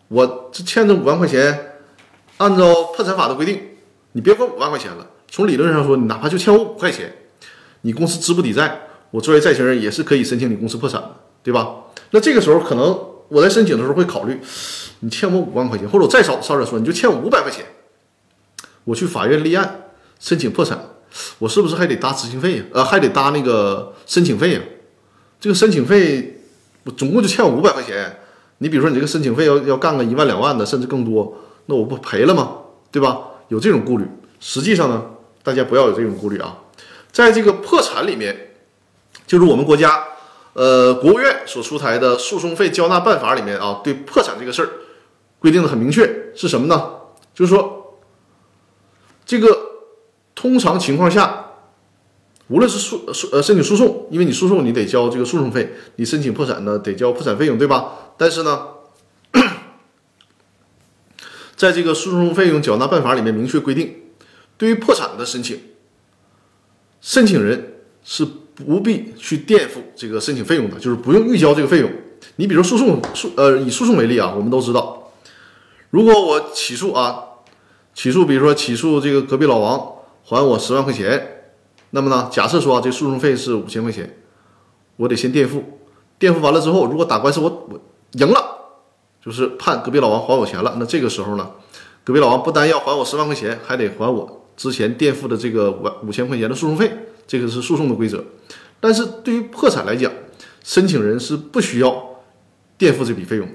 我这欠这五万块钱，按照破产法的规定，你别管五万块钱了。从理论上说，你哪怕就欠我五块钱，你公司资不抵债，我作为债权人也是可以申请你公司破产的，对吧？那这个时候可能我在申请的时候会考虑，你欠我五万块钱，或者我再少少点说，你就欠我五百块钱，我去法院立案申请破产，我是不是还得搭执行费呀？呃，还得搭那个申请费呀？这个申请费我总共就欠我五百块钱，你比如说你这个申请费要要干个一万两万的，甚至更多，那我不赔了吗？对吧？有这种顾虑。实际上呢？大家不要有这种顾虑啊，在这个破产里面，就是我们国家，呃，国务院所出台的诉讼费交纳办法里面啊，对破产这个事儿规定的很明确，是什么呢？就是说，这个通常情况下，无论是诉诉呃申请诉讼，因为你诉讼你得交这个诉讼费，你申请破产呢得交破产费用，对吧？但是呢，在这个诉讼费用缴纳办法里面明确规定。对于破产的申请，申请人是不必去垫付这个申请费用的，就是不用预交这个费用。你比如诉讼诉呃以诉讼为例啊，我们都知道，如果我起诉啊，起诉比如说起诉这个隔壁老王还我十万块钱，那么呢，假设说啊这诉讼费是五千块钱，我得先垫付，垫付完了之后，如果打官司我我赢了，就是判隔壁老王还我钱了，那这个时候呢，隔壁老王不单要还我十万块钱，还得还我。之前垫付的这个五五千块钱的诉讼费，这个是诉讼的规则。但是对于破产来讲，申请人是不需要垫付这笔费用的。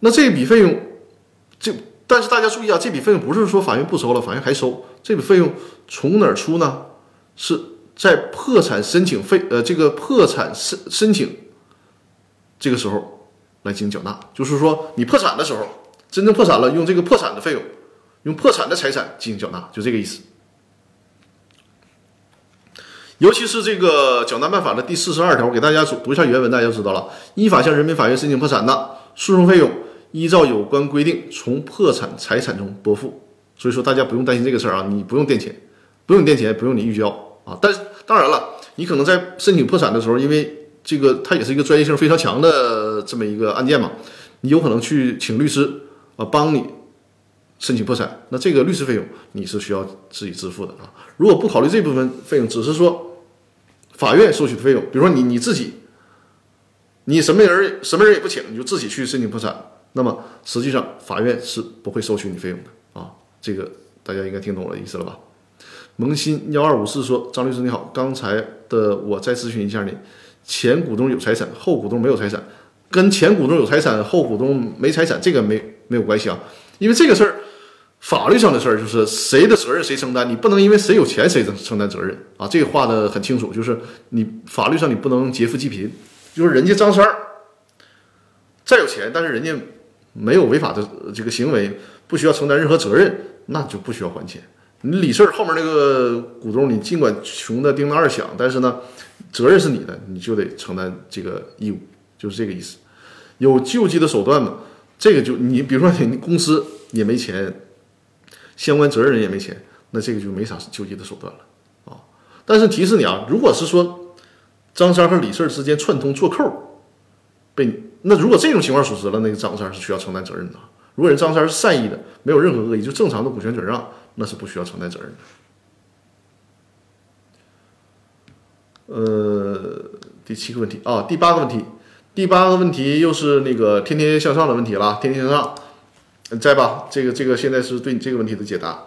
那这笔费用，这但是大家注意啊，这笔费用不是说法院不收了，法院还收。这笔费用从哪儿出呢？是在破产申请费呃这个破产申申请这个时候来进行缴纳。就是说你破产的时候，真正破产了，用这个破产的费用。用破产的财产进行缴纳，就这个意思。尤其是这个缴纳办法的第四十二条，给大家读一下原文，大家就知道了。依法向人民法院申请破产的，诉讼费用依照有关规定从破产财产中拨付。所以说，大家不用担心这个事儿啊，你不用垫钱，不用垫钱，不用你预交啊。但是当然了，你可能在申请破产的时候，因为这个它也是一个专业性非常强的这么一个案件嘛，你有可能去请律师啊帮你。申请破产，那这个律师费用你是需要自己支付的啊。如果不考虑这部分费用，只是说法院收取的费用，比如说你你自己，你什么人什么人也不请，你就自己去申请破产，那么实际上法院是不会收取你费用的啊。这个大家应该听懂我的意思了吧？萌新幺二五四说：“张律师你好，刚才的我再咨询一下你，前股东有财产，后股东没有财产，跟前股东有财产，后股东没财产这个没没有关系啊，因为这个事儿。”法律上的事儿就是谁的责任谁承担，你不能因为谁有钱谁承承担责任啊！这个画的很清楚，就是你法律上你不能劫富济贫，就是人家张三儿再有钱，但是人家没有违法的这个行为，不需要承担任何责任，那就不需要还钱。你李四后面那个股东，你尽管穷的叮当二响，但是呢，责任是你的，你就得承担这个义务，就是这个意思。有救济的手段嘛？这个就你比如说你公司也没钱。相关责任人也没钱，那这个就没啥救济的手段了啊！但是提示你啊，如果是说张三和李四之间串通做扣，被那如果这种情况属实了，那个张三是需要承担责任的。如果人张三是善意的，没有任何恶意，就正常的股权转让，那是不需要承担责任的。呃，第七个问题啊，第八个问题，第八个问题又是那个天天向上的问题了，天天向上。在吧，这个这个现在是对你这个问题的解答。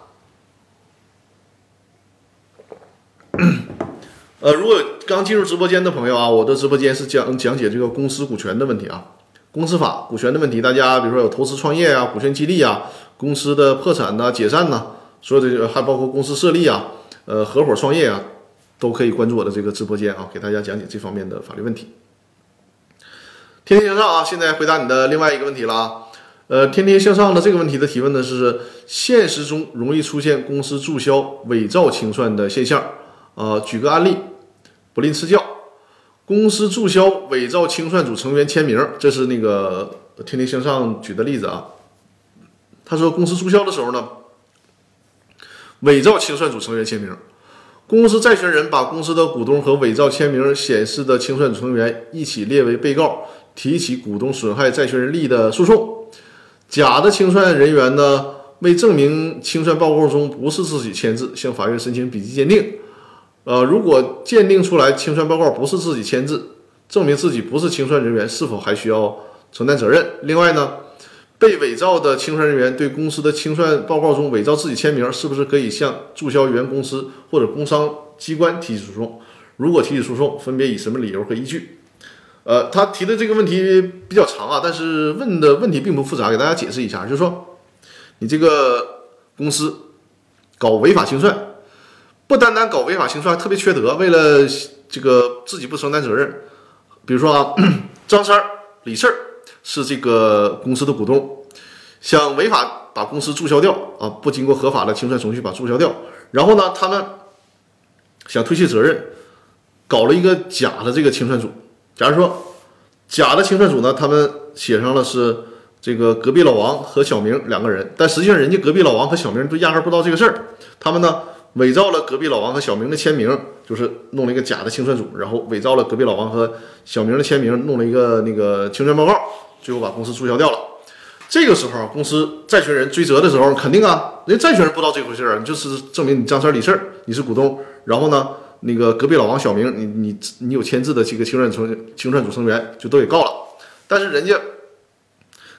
呃，如果刚进入直播间的朋友啊，我的直播间是讲讲解这个公司股权的问题啊，公司法股权的问题。大家比如说有投资创业啊、股权激励啊、公司的破产呐、解散呐，所有的还包括公司设立啊、呃合伙创业啊，都可以关注我的这个直播间啊，给大家讲解这方面的法律问题。天天向上啊，现在回答你的另外一个问题了啊。呃，天天向上的这个问题的提问呢是：现实中容易出现公司注销伪造清算的现象。呃，举个案例，不吝赐教。公司注销伪造清算组成员签名，这是那个天天向上举的例子啊。他说，公司注销的时候呢，伪造清算组成员签名。公司债权人把公司的股东和伪造签名显示的清算组成员一起列为被告，提起股东损害债权人利益的诉讼。假的清算人员呢，为证明清算报告中不是自己签字，向法院申请笔迹鉴定。呃，如果鉴定出来清算报告不是自己签字，证明自己不是清算人员，是否还需要承担责任？另外呢？被伪造的清算人员对公司的清算报告中伪造自己签名，是不是可以向注销原公司或者工商机关提起诉讼？如果提起诉讼，分别以什么理由和依据？呃，他提的这个问题比较长啊，但是问的问题并不复杂，给大家解释一下，就是说，你这个公司搞违法清算，不单单搞违法清算，特别缺德，为了这个自己不承担责任，比如说啊，张三、李四。是这个公司的股东，想违法把公司注销掉啊，不经过合法的清算程序把注销掉，然后呢，他们想推卸责任，搞了一个假的这个清算组。假如说假的清算组呢，他们写上了是这个隔壁老王和小明两个人，但实际上人家隔壁老王和小明都压根不知道这个事儿，他们呢伪造了隔壁老王和小明的签名，就是弄了一个假的清算组，然后伪造了隔壁老王和小明的签名，弄了一个那个清算报告。最后把公司注销掉了，这个时候公司债权人追责的时候，肯定啊，人债权人不知道这回事儿，你就是证明你张三李四你是股东，然后呢，那个隔壁老王小明，你你你有签字的这个清算成清算组成员就都给告了，但是人家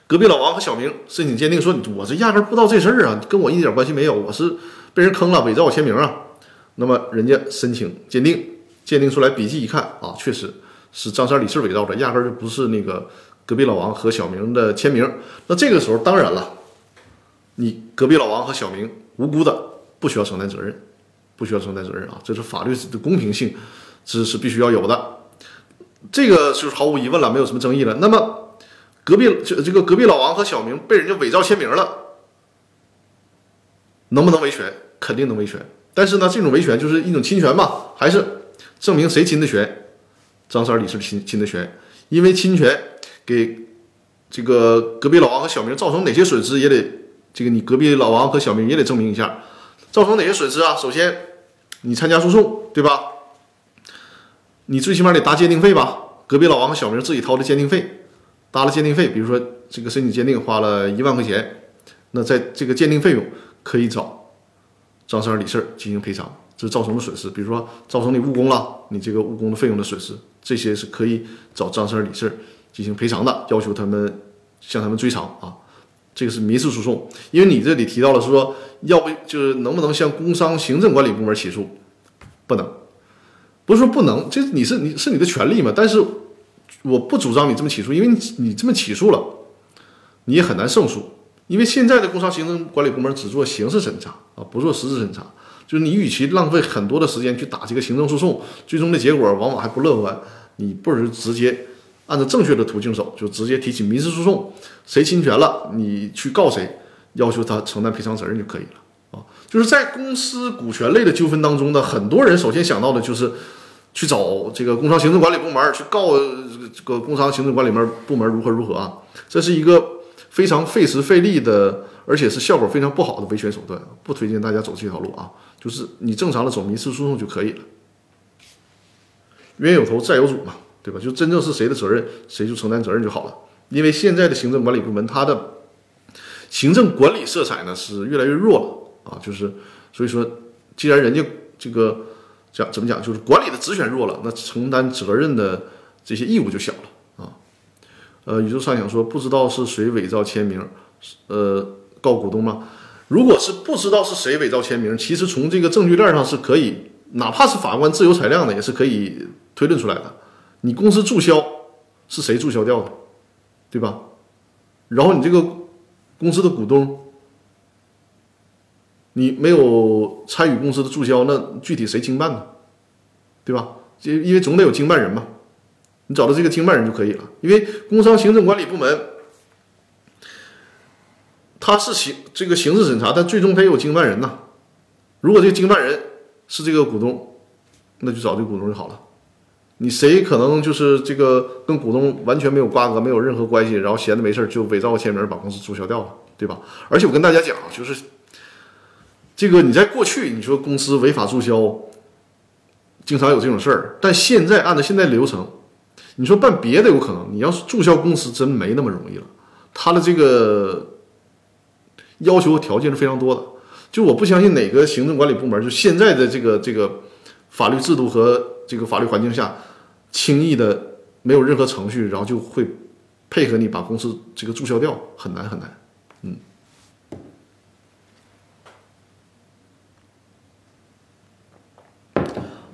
隔壁老王和小明申请鉴定说，我这压根不知道这事儿啊，跟我一点关系没有，我是被人坑了，伪造我签名啊，那么人家申请鉴定，鉴定出来笔记一看啊，确实是张三李四伪造的，压根就不是那个。隔壁老王和小明的签名，那这个时候当然了，你隔壁老王和小明无辜的，不需要承担责任，不需要承担责任啊，这是法律的公平性，这是必须要有的，这个就是毫无疑问了，没有什么争议了。那么隔壁这这个隔壁老王和小明被人家伪造签名了，能不能维权？肯定能维权，但是呢，这种维权就是一种侵权嘛，还是证明谁侵的权？张三李四侵侵的权，因为侵权。给这个隔壁老王和小明造成哪些损失，也得这个你隔壁老王和小明也得证明一下，造成哪些损失啊？首先，你参加诉讼，对吧？你最起码得搭鉴定费吧？隔壁老王和小明自己掏的鉴定费，搭了鉴定费，比如说这个申请鉴定花了一万块钱，那在这个鉴定费用可以找张三李四进行赔偿，这造成的损失，比如说造成你误工了，你这个误工的费用的损失，这些是可以找张三李四。进行赔偿的，要求他们向他们追偿啊，这个是民事诉讼。因为你这里提到了是说，要不就是能不能向工商行政管理部门起诉？不能，不是说不能，这你是你是你的权利嘛。但是我不主张你这么起诉，因为你你这么起诉了，你也很难胜诉。因为现在的工商行政管理部门只做刑事审查啊，不做实质审查。就是你与其浪费很多的时间去打这个行政诉讼，最终的结果往往还不乐观，你不如直接。按照正确的途径走，就直接提起民事诉讼，谁侵权了，你去告谁，要求他承担赔偿责任就可以了啊。就是在公司股权类的纠纷当中呢，很多人首先想到的就是去找这个工商行政管理部门去告这个工商行政管理门部门如何如何啊，这是一个非常费时费力的，而且是效果非常不好的维权手段，不推荐大家走这条路啊。就是你正常的走民事诉讼就可以了，冤有头债有主嘛。对吧？就真正是谁的责任，谁就承担责任就好了。因为现在的行政管理部门，它的行政管理色彩呢是越来越弱了啊。就是所以说，既然人家这个讲怎么讲，就是管理的职权弱了，那承担责任的这些义务就小了啊。呃，宇宙上想说，不知道是谁伪造签名，呃，告股东吗？如果是不知道是谁伪造签名，其实从这个证据链上是可以，哪怕是法官自由裁量的，也是可以推论出来的。你公司注销是谁注销掉的，对吧？然后你这个公司的股东，你没有参与公司的注销，那具体谁经办呢？对吧？因因为总得有经办人嘛，你找到这个经办人就可以了。因为工商行政管理部门，他是行这个刑事审查，但最终他也有经办人呐。如果这个经办人是这个股东，那就找这个股东就好了。你谁可能就是这个跟股东完全没有瓜葛，没有任何关系，然后闲的没事就伪造个签名把公司注销掉了，对吧？而且我跟大家讲，就是这个你在过去你说公司违法注销，经常有这种事儿，但现在按照现在流程，你说办别的有可能，你要是注销公司真没那么容易了，他的这个要求条件是非常多的。就我不相信哪个行政管理部门就现在的这个这个法律制度和这个法律环境下，轻易的没有任何程序，然后就会配合你把公司这个注销掉，很难很难。嗯，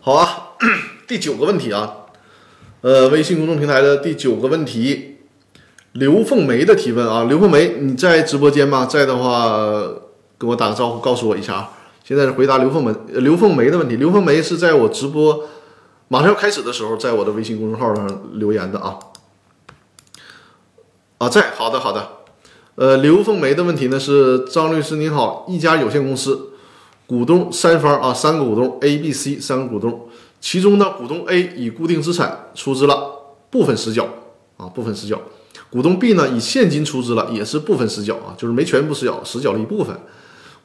好啊，第九个问题啊，呃，微信公众平台的第九个问题，刘凤梅的提问啊，刘凤梅你在直播间吗？在的话跟我打个招呼，告诉我一下啊。现在是回答刘凤梅刘凤梅的问题，刘凤梅是在我直播马上要开始的时候，在我的微信公众号上留言的啊。啊，在，好的好的。呃，刘凤梅的问题呢是张律师您好，一家有限公司。股东三方啊，三个股东 A、B、C 三个股东，其中呢，股东 A 以固定资产出资了部分实缴啊，部分实缴；股东 B 呢以现金出资了，也是部分实缴啊，就是没全部实缴，实缴了一部分。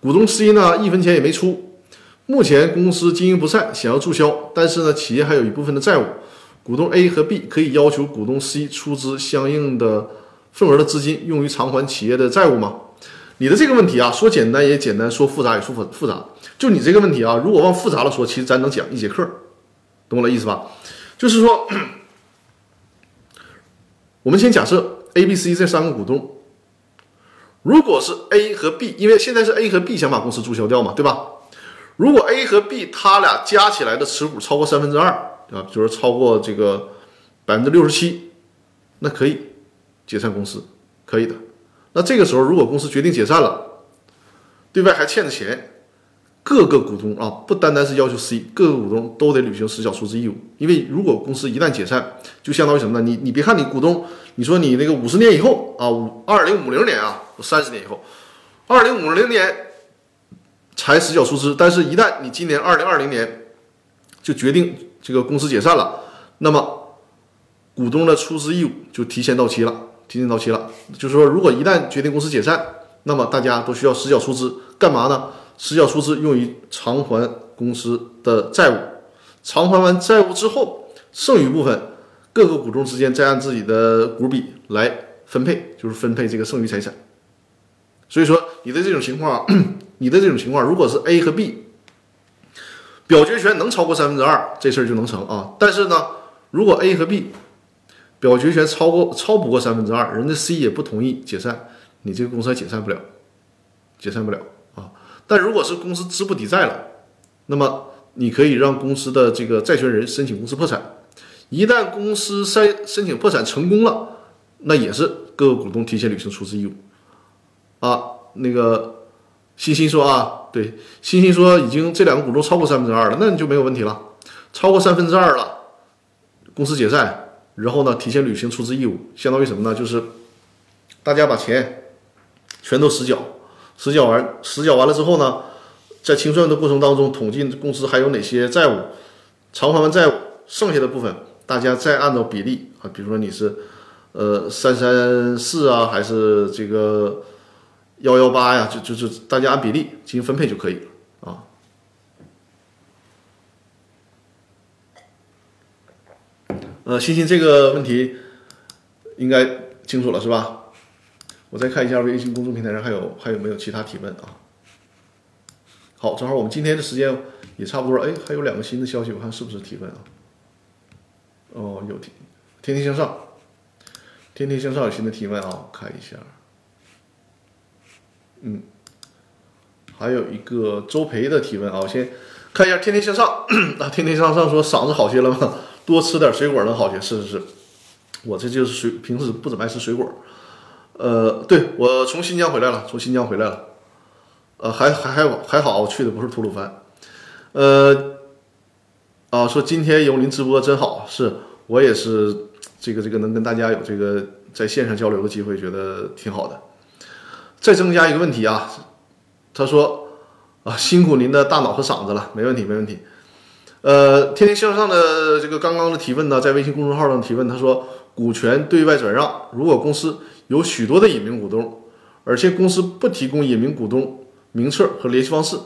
股东 C 呢一分钱也没出，目前公司经营不善，想要注销，但是呢，企业还有一部分的债务，股东 A 和 B 可以要求股东 C 出资相应的份额的资金，用于偿还企业的债务吗？你的这个问题啊，说简单也简单，说复杂也说复复杂。就你这个问题啊，如果往复杂了说，其实咱能讲一节课，懂我的意思吧？就是说，我们先假设 A、B、C 这三个股东，如果是 A 和 B，因为现在是 A 和 B 想把公司注销掉嘛，对吧？如果 A 和 B 他俩加起来的持股超过三分之二啊，就是超过这个百分之六十七，那可以解散公司，可以的。那这个时候，如果公司决定解散了，对外还欠着钱。各个股东啊，不单单是要求 C，各个股东都得履行实缴出资义务。因为如果公司一旦解散，就相当于什么呢？你你别看你股东，你说你那个五十年以后啊，五二零五零年啊，三十年以后，二零五零年才实缴出资，但是一旦你今年二零二零年就决定这个公司解散了，那么股东的出资义务就提前到期了，提前到期了。就是说，如果一旦决定公司解散，那么大家都需要实缴出资，干嘛呢？实缴出资用于偿还公司的债务，偿还完债务之后，剩余部分各个股东之间再按自己的股比来分配，就是分配这个剩余财产。所以说，你的这种情况，你的这种情况，如果是 A 和 B 表决权能超过三分之二，这事儿就能成啊。但是呢，如果 A 和 B 表决权超过超不过三分之二，人家 C 也不同意解散，你这个公司还解散不了，解散不了啊。但如果是公司资不抵债了，那么你可以让公司的这个债权人申请公司破产。一旦公司申申请破产成功了，那也是各个股东提前履行出资义务。啊，那个欣欣说啊，对，欣欣说已经这两个股东超过三分之二了，那你就没有问题了。超过三分之二了，公司解散，然后呢提前履行出资义务，相当于什么呢？就是大家把钱全都实缴。实缴完，实缴完了之后呢，在清算的过程当中，统计公司还有哪些债务，偿还完债务，剩下的部分大家再按照比例啊，比如说你是，呃，三三四啊，还是这个幺幺八呀，就就是大家按比例进行分配就可以了啊。呃，欣欣这个问题应该清楚了是吧？我再看一下微信公众平台上还有还有没有其他提问啊？好，正好我们今天的时间也差不多，哎，还有两个新的消息，我看是不是提问啊？哦，有提，天天向上，天天向上有新的提问啊，我看一下，嗯，还有一个周培的提问啊，我先看一下天天向上 啊，天天向上说嗓子好些了吗？多吃点水果能好些，是是是，我这就是水，平时不怎么爱吃水果。呃，对我从新疆回来了，从新疆回来了，呃，还还还还好，我去的不是吐鲁番，呃，啊，说今天有您直播真好，是我也是这个这个能跟大家有这个在线上交流的机会，觉得挺好的。再增加一个问题啊，他说啊，辛苦您的大脑和嗓子了，没问题没问题。呃，天天向上的这个刚刚的提问呢，在微信公众号上提问，他说股权对外转让，如果公司。有许多的隐名股东，而且公司不提供隐名股东名册和联系方式，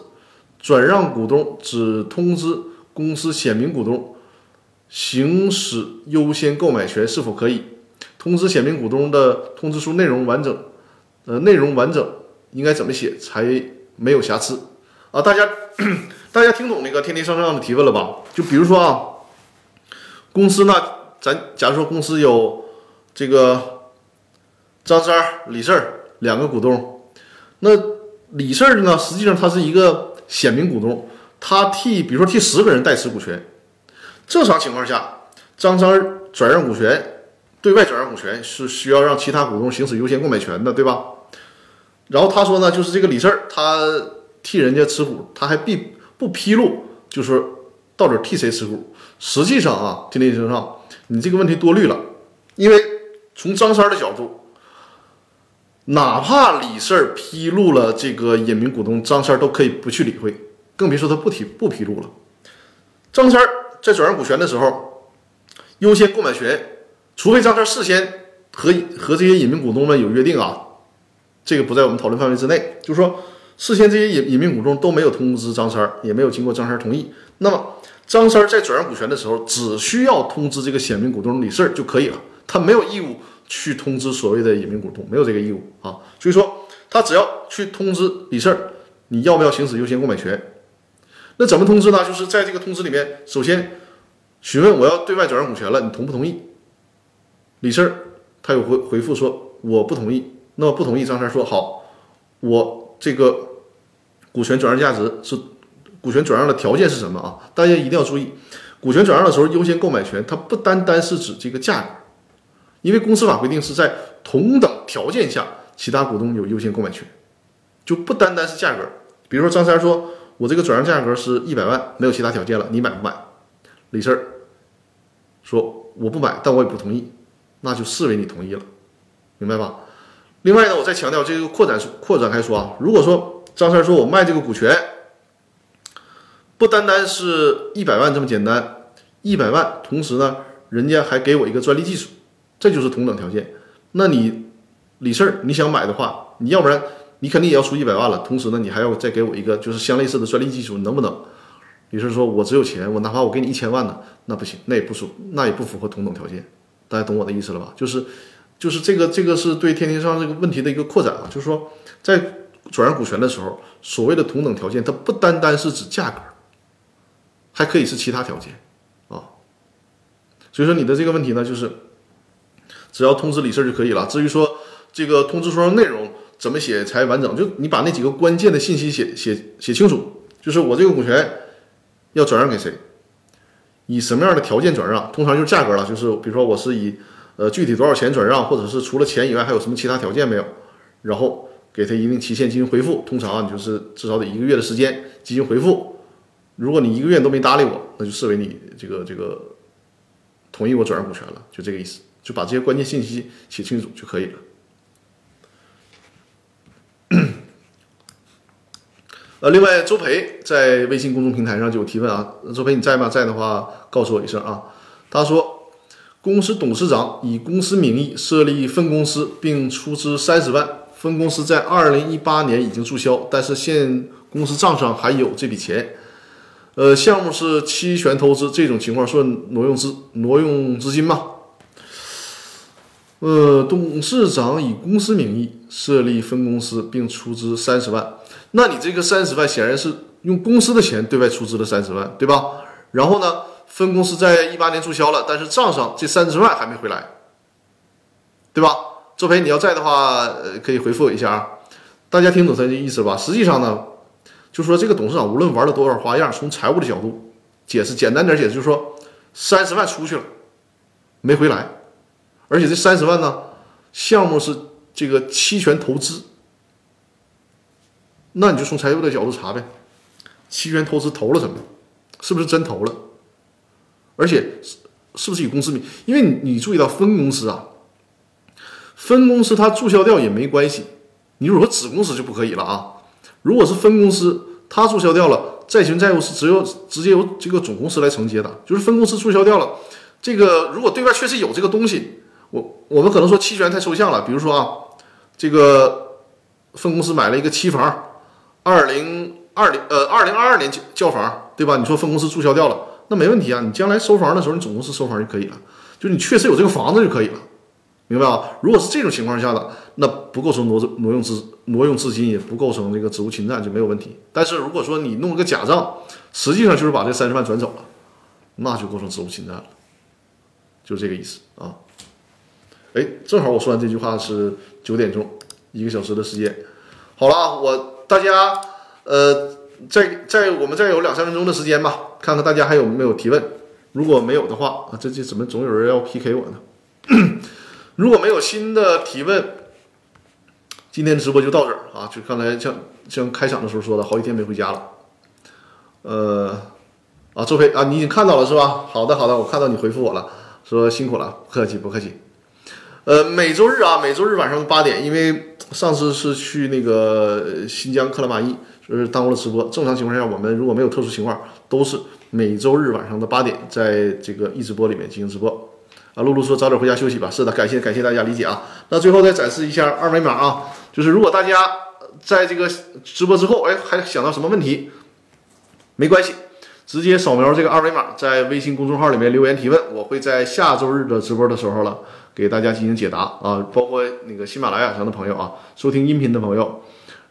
转让股东只通知公司显名股东行使优先购买权是否可以？通知显名股东的通知书内容完整，呃，内容完整应该怎么写才没有瑕疵？啊，大家 大家听懂那个天天向上的提问了吧？就比如说啊，公司呢，咱假如说公司有这个张三、李四两个股东，那李四呢，实际上他是一个显名股东，他替比如说替十个人代持股权。正常情况下，张三转让股权。对外转让股权是需要让其他股东行使优先购买权的，对吧？然后他说呢，就是这个李四儿，他替人家持股，他还必不披露，就是到底替谁持股。实际上啊，听天先生，你这个问题多虑了，因为从张三的角度，哪怕李四儿披露了这个隐名股东，张三都可以不去理会，更别说他不提不披露了。张三在转让股权的时候，优先购买权。除非张三事先和和这些隐名股东们有约定啊，这个不在我们讨论范围之内。就是说，事先这些隐隐名股东都没有通知张三儿，也没有经过张三儿同意，那么张三儿在转让股权的时候，只需要通知这个显名股东李四儿就可以了，他没有义务去通知所谓的隐名股东，没有这个义务啊。所以说，他只要去通知李四儿你要不要行使优先购买权？那怎么通知呢？就是在这个通知里面，首先询问我要对外转让股权了，你同不同意？李四儿他有回回复说我不同意，那么不同意，张三说好，我这个股权转让价值是股权转让的条件是什么啊？大家一定要注意，股权转让的时候优先购买权它不单单是指这个价格，因为公司法规定是在同等条件下，其他股东有优先购买权，就不单单是价格。比如说张三说我这个转让价格是一百万，没有其他条件了，你买不买？李四说我不买，但我也不同意。那就视为你同意了，明白吧？另外呢，我再强调这个扩展扩展开说啊，如果说张三说我卖这个股权，不单单是一百万这么简单，一百万，同时呢，人家还给我一个专利技术，这就是同等条件。那你李四儿你想买的话，你要不然你肯定也要出一百万了，同时呢，你还要再给我一个就是相类似的专利技术，能不能？李四说，我只有钱，我哪怕我给你一千万呢，那不行，那也不属，那也不符合同等条件。大家懂我的意思了吧？就是，就是这个这个是对天天上这个问题的一个扩展啊。就是说，在转让股权的时候，所谓的同等条件，它不单单是指价格，还可以是其他条件啊。所以说你的这个问题呢，就是只要通知李四就可以了。至于说这个通知书上内容怎么写才完整，就你把那几个关键的信息写写写清楚。就是我这个股权要转让给谁？以什么样的条件转让？通常就是价格了，就是比如说我是以呃具体多少钱转让，或者是除了钱以外还有什么其他条件没有？然后给他一定期限进行回复。通常啊，你就是至少得一个月的时间进行回复。如果你一个月都没搭理我，那就视为你这个这个同意我转让股权了，就这个意思。就把这些关键信息写清楚就可以了。呃，另外，周培在微信公众平台上就有提问啊，周培你在吗？在的话，告诉我一声啊。他说，公司董事长以公司名义设立分公司，并出资三十万，分公司在二零一八年已经注销，但是现公司账上还有这笔钱。呃，项目是期权投资，这种情况算挪用资挪用资金吗？呃，董事长以公司名义设立分公司，并出资三十万。那你这个三十万显然是用公司的钱对外出资了三十万，对吧？然后呢，分公司在一八年注销了，但是账上这三十万还没回来，对吧？周培，你要在的话，呃，可以回复我一下啊。大家听懂他的意思吧？实际上呢，就说这个董事长无论玩了多少花样，从财务的角度解释，简单点解释，就是说三十万出去了，没回来，而且这三十万呢，项目是这个期权投资。那你就从财务的角度查呗，期权投资投了什么？是不是真投了？而且是是不是以公司名？因为你你注意到分公司啊，分公司它注销掉也没关系。你如果子公司就不可以了啊。如果是分公司，它注销掉了，债权债务是只有直接由这个总公司来承接的。就是分公司注销掉了，这个如果对外确实有这个东西，我我们可能说期权太抽象了。比如说啊，这个分公司买了一个期房。二零二零呃二零二二年交交房，对吧？你说分公司注销掉了，那没问题啊，你将来收房的时候，你总公司收房就可以了，就你确实有这个房子就可以了，明白吧？如果是这种情况下的，那不构成挪挪用资挪用资金，也不构成这个职务侵占，就没有问题。但是如果说你弄了个假账，实际上就是把这三十万转走了，那就构成职务侵占了，就这个意思啊。哎，正好我说完这句话是九点钟，一个小时的时间。好了，我大家呃，在在我们再有两三分钟的时间吧，看看大家还有没有提问。如果没有的话啊，这这怎么总有人要 PK 我呢？如果没有新的提问，今天直播就到这儿啊。就刚才像像开场的时候说的，好几天没回家了。呃，啊，周飞啊，你已经看到了是吧？好的好的，我看到你回复我了，说辛苦了，不客气不客气。呃，每周日啊，每周日晚上的八点，因为上次是去那个新疆克拉玛依，就是耽误了直播。正常情况下，我们如果没有特殊情况，都是每周日晚上的八点，在这个易直播里面进行直播。啊，露露说早点回家休息吧。是的，感谢感谢大家理解啊。那最后再展示一下二维码啊，就是如果大家在这个直播之后，哎，还想到什么问题，没关系，直接扫描这个二维码，在微信公众号里面留言提问，我会在下周日的直播的时候了。给大家进行解答啊，包括那个喜马拉雅上的朋友啊，收听音频的朋友，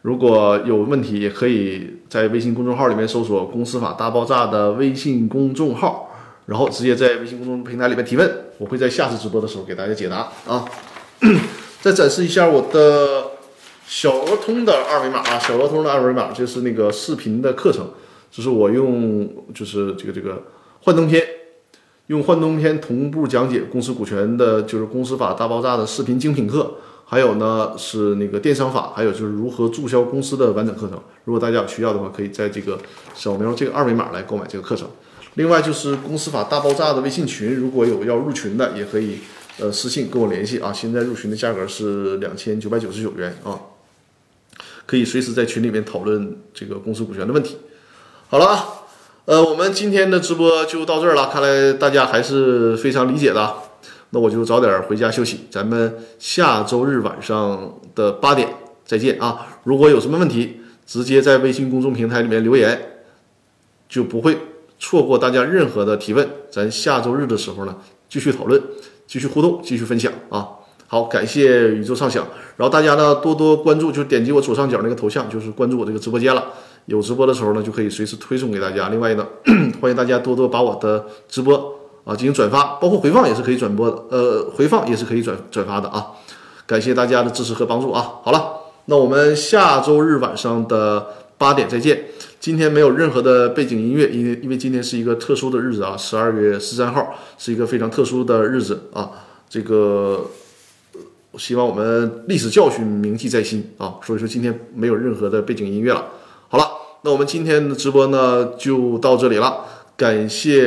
如果有问题，也可以在微信公众号里面搜索“公司法大爆炸”的微信公众号，然后直接在微信公众平台里面提问，我会在下次直播的时候给大家解答啊。再展示一下我的小鹅通的二维码啊，小鹅通的二维码就是那个视频的课程，就是我用就是这个这个幻灯片。用幻灯片同步讲解公司股权的，就是公司法大爆炸的视频精品课，还有呢是那个电商法，还有就是如何注销公司的完整课程。如果大家有需要的话，可以在这个扫描这个二维码来购买这个课程。另外就是公司法大爆炸的微信群，如果有要入群的，也可以呃私信跟我联系啊。现在入群的价格是两千九百九十九元啊，可以随时在群里面讨论这个公司股权的问题。好了啊。呃，我们今天的直播就到这儿了，看来大家还是非常理解的，那我就早点回家休息，咱们下周日晚上的八点再见啊！如果有什么问题，直接在微信公众平台里面留言，就不会错过大家任何的提问。咱下周日的时候呢，继续讨论，继续互动，继续分享啊！好，感谢宇宙畅想，然后大家呢多多关注，就点击我左上角那个头像，就是关注我这个直播间了。有直播的时候呢，就可以随时推送给大家。另外呢，欢迎大家多多把我的直播啊进行转发，包括回放也是可以转播的，呃，回放也是可以转转发的啊。感谢大家的支持和帮助啊。好了，那我们下周日晚上的八点再见。今天没有任何的背景音乐，因为因为今天是一个特殊的日子啊，十二月十三号是一个非常特殊的日子啊。这个希望我们历史教训铭记在心啊。所以说今天没有任何的背景音乐了。那我们今天的直播呢就到这里了，感谢。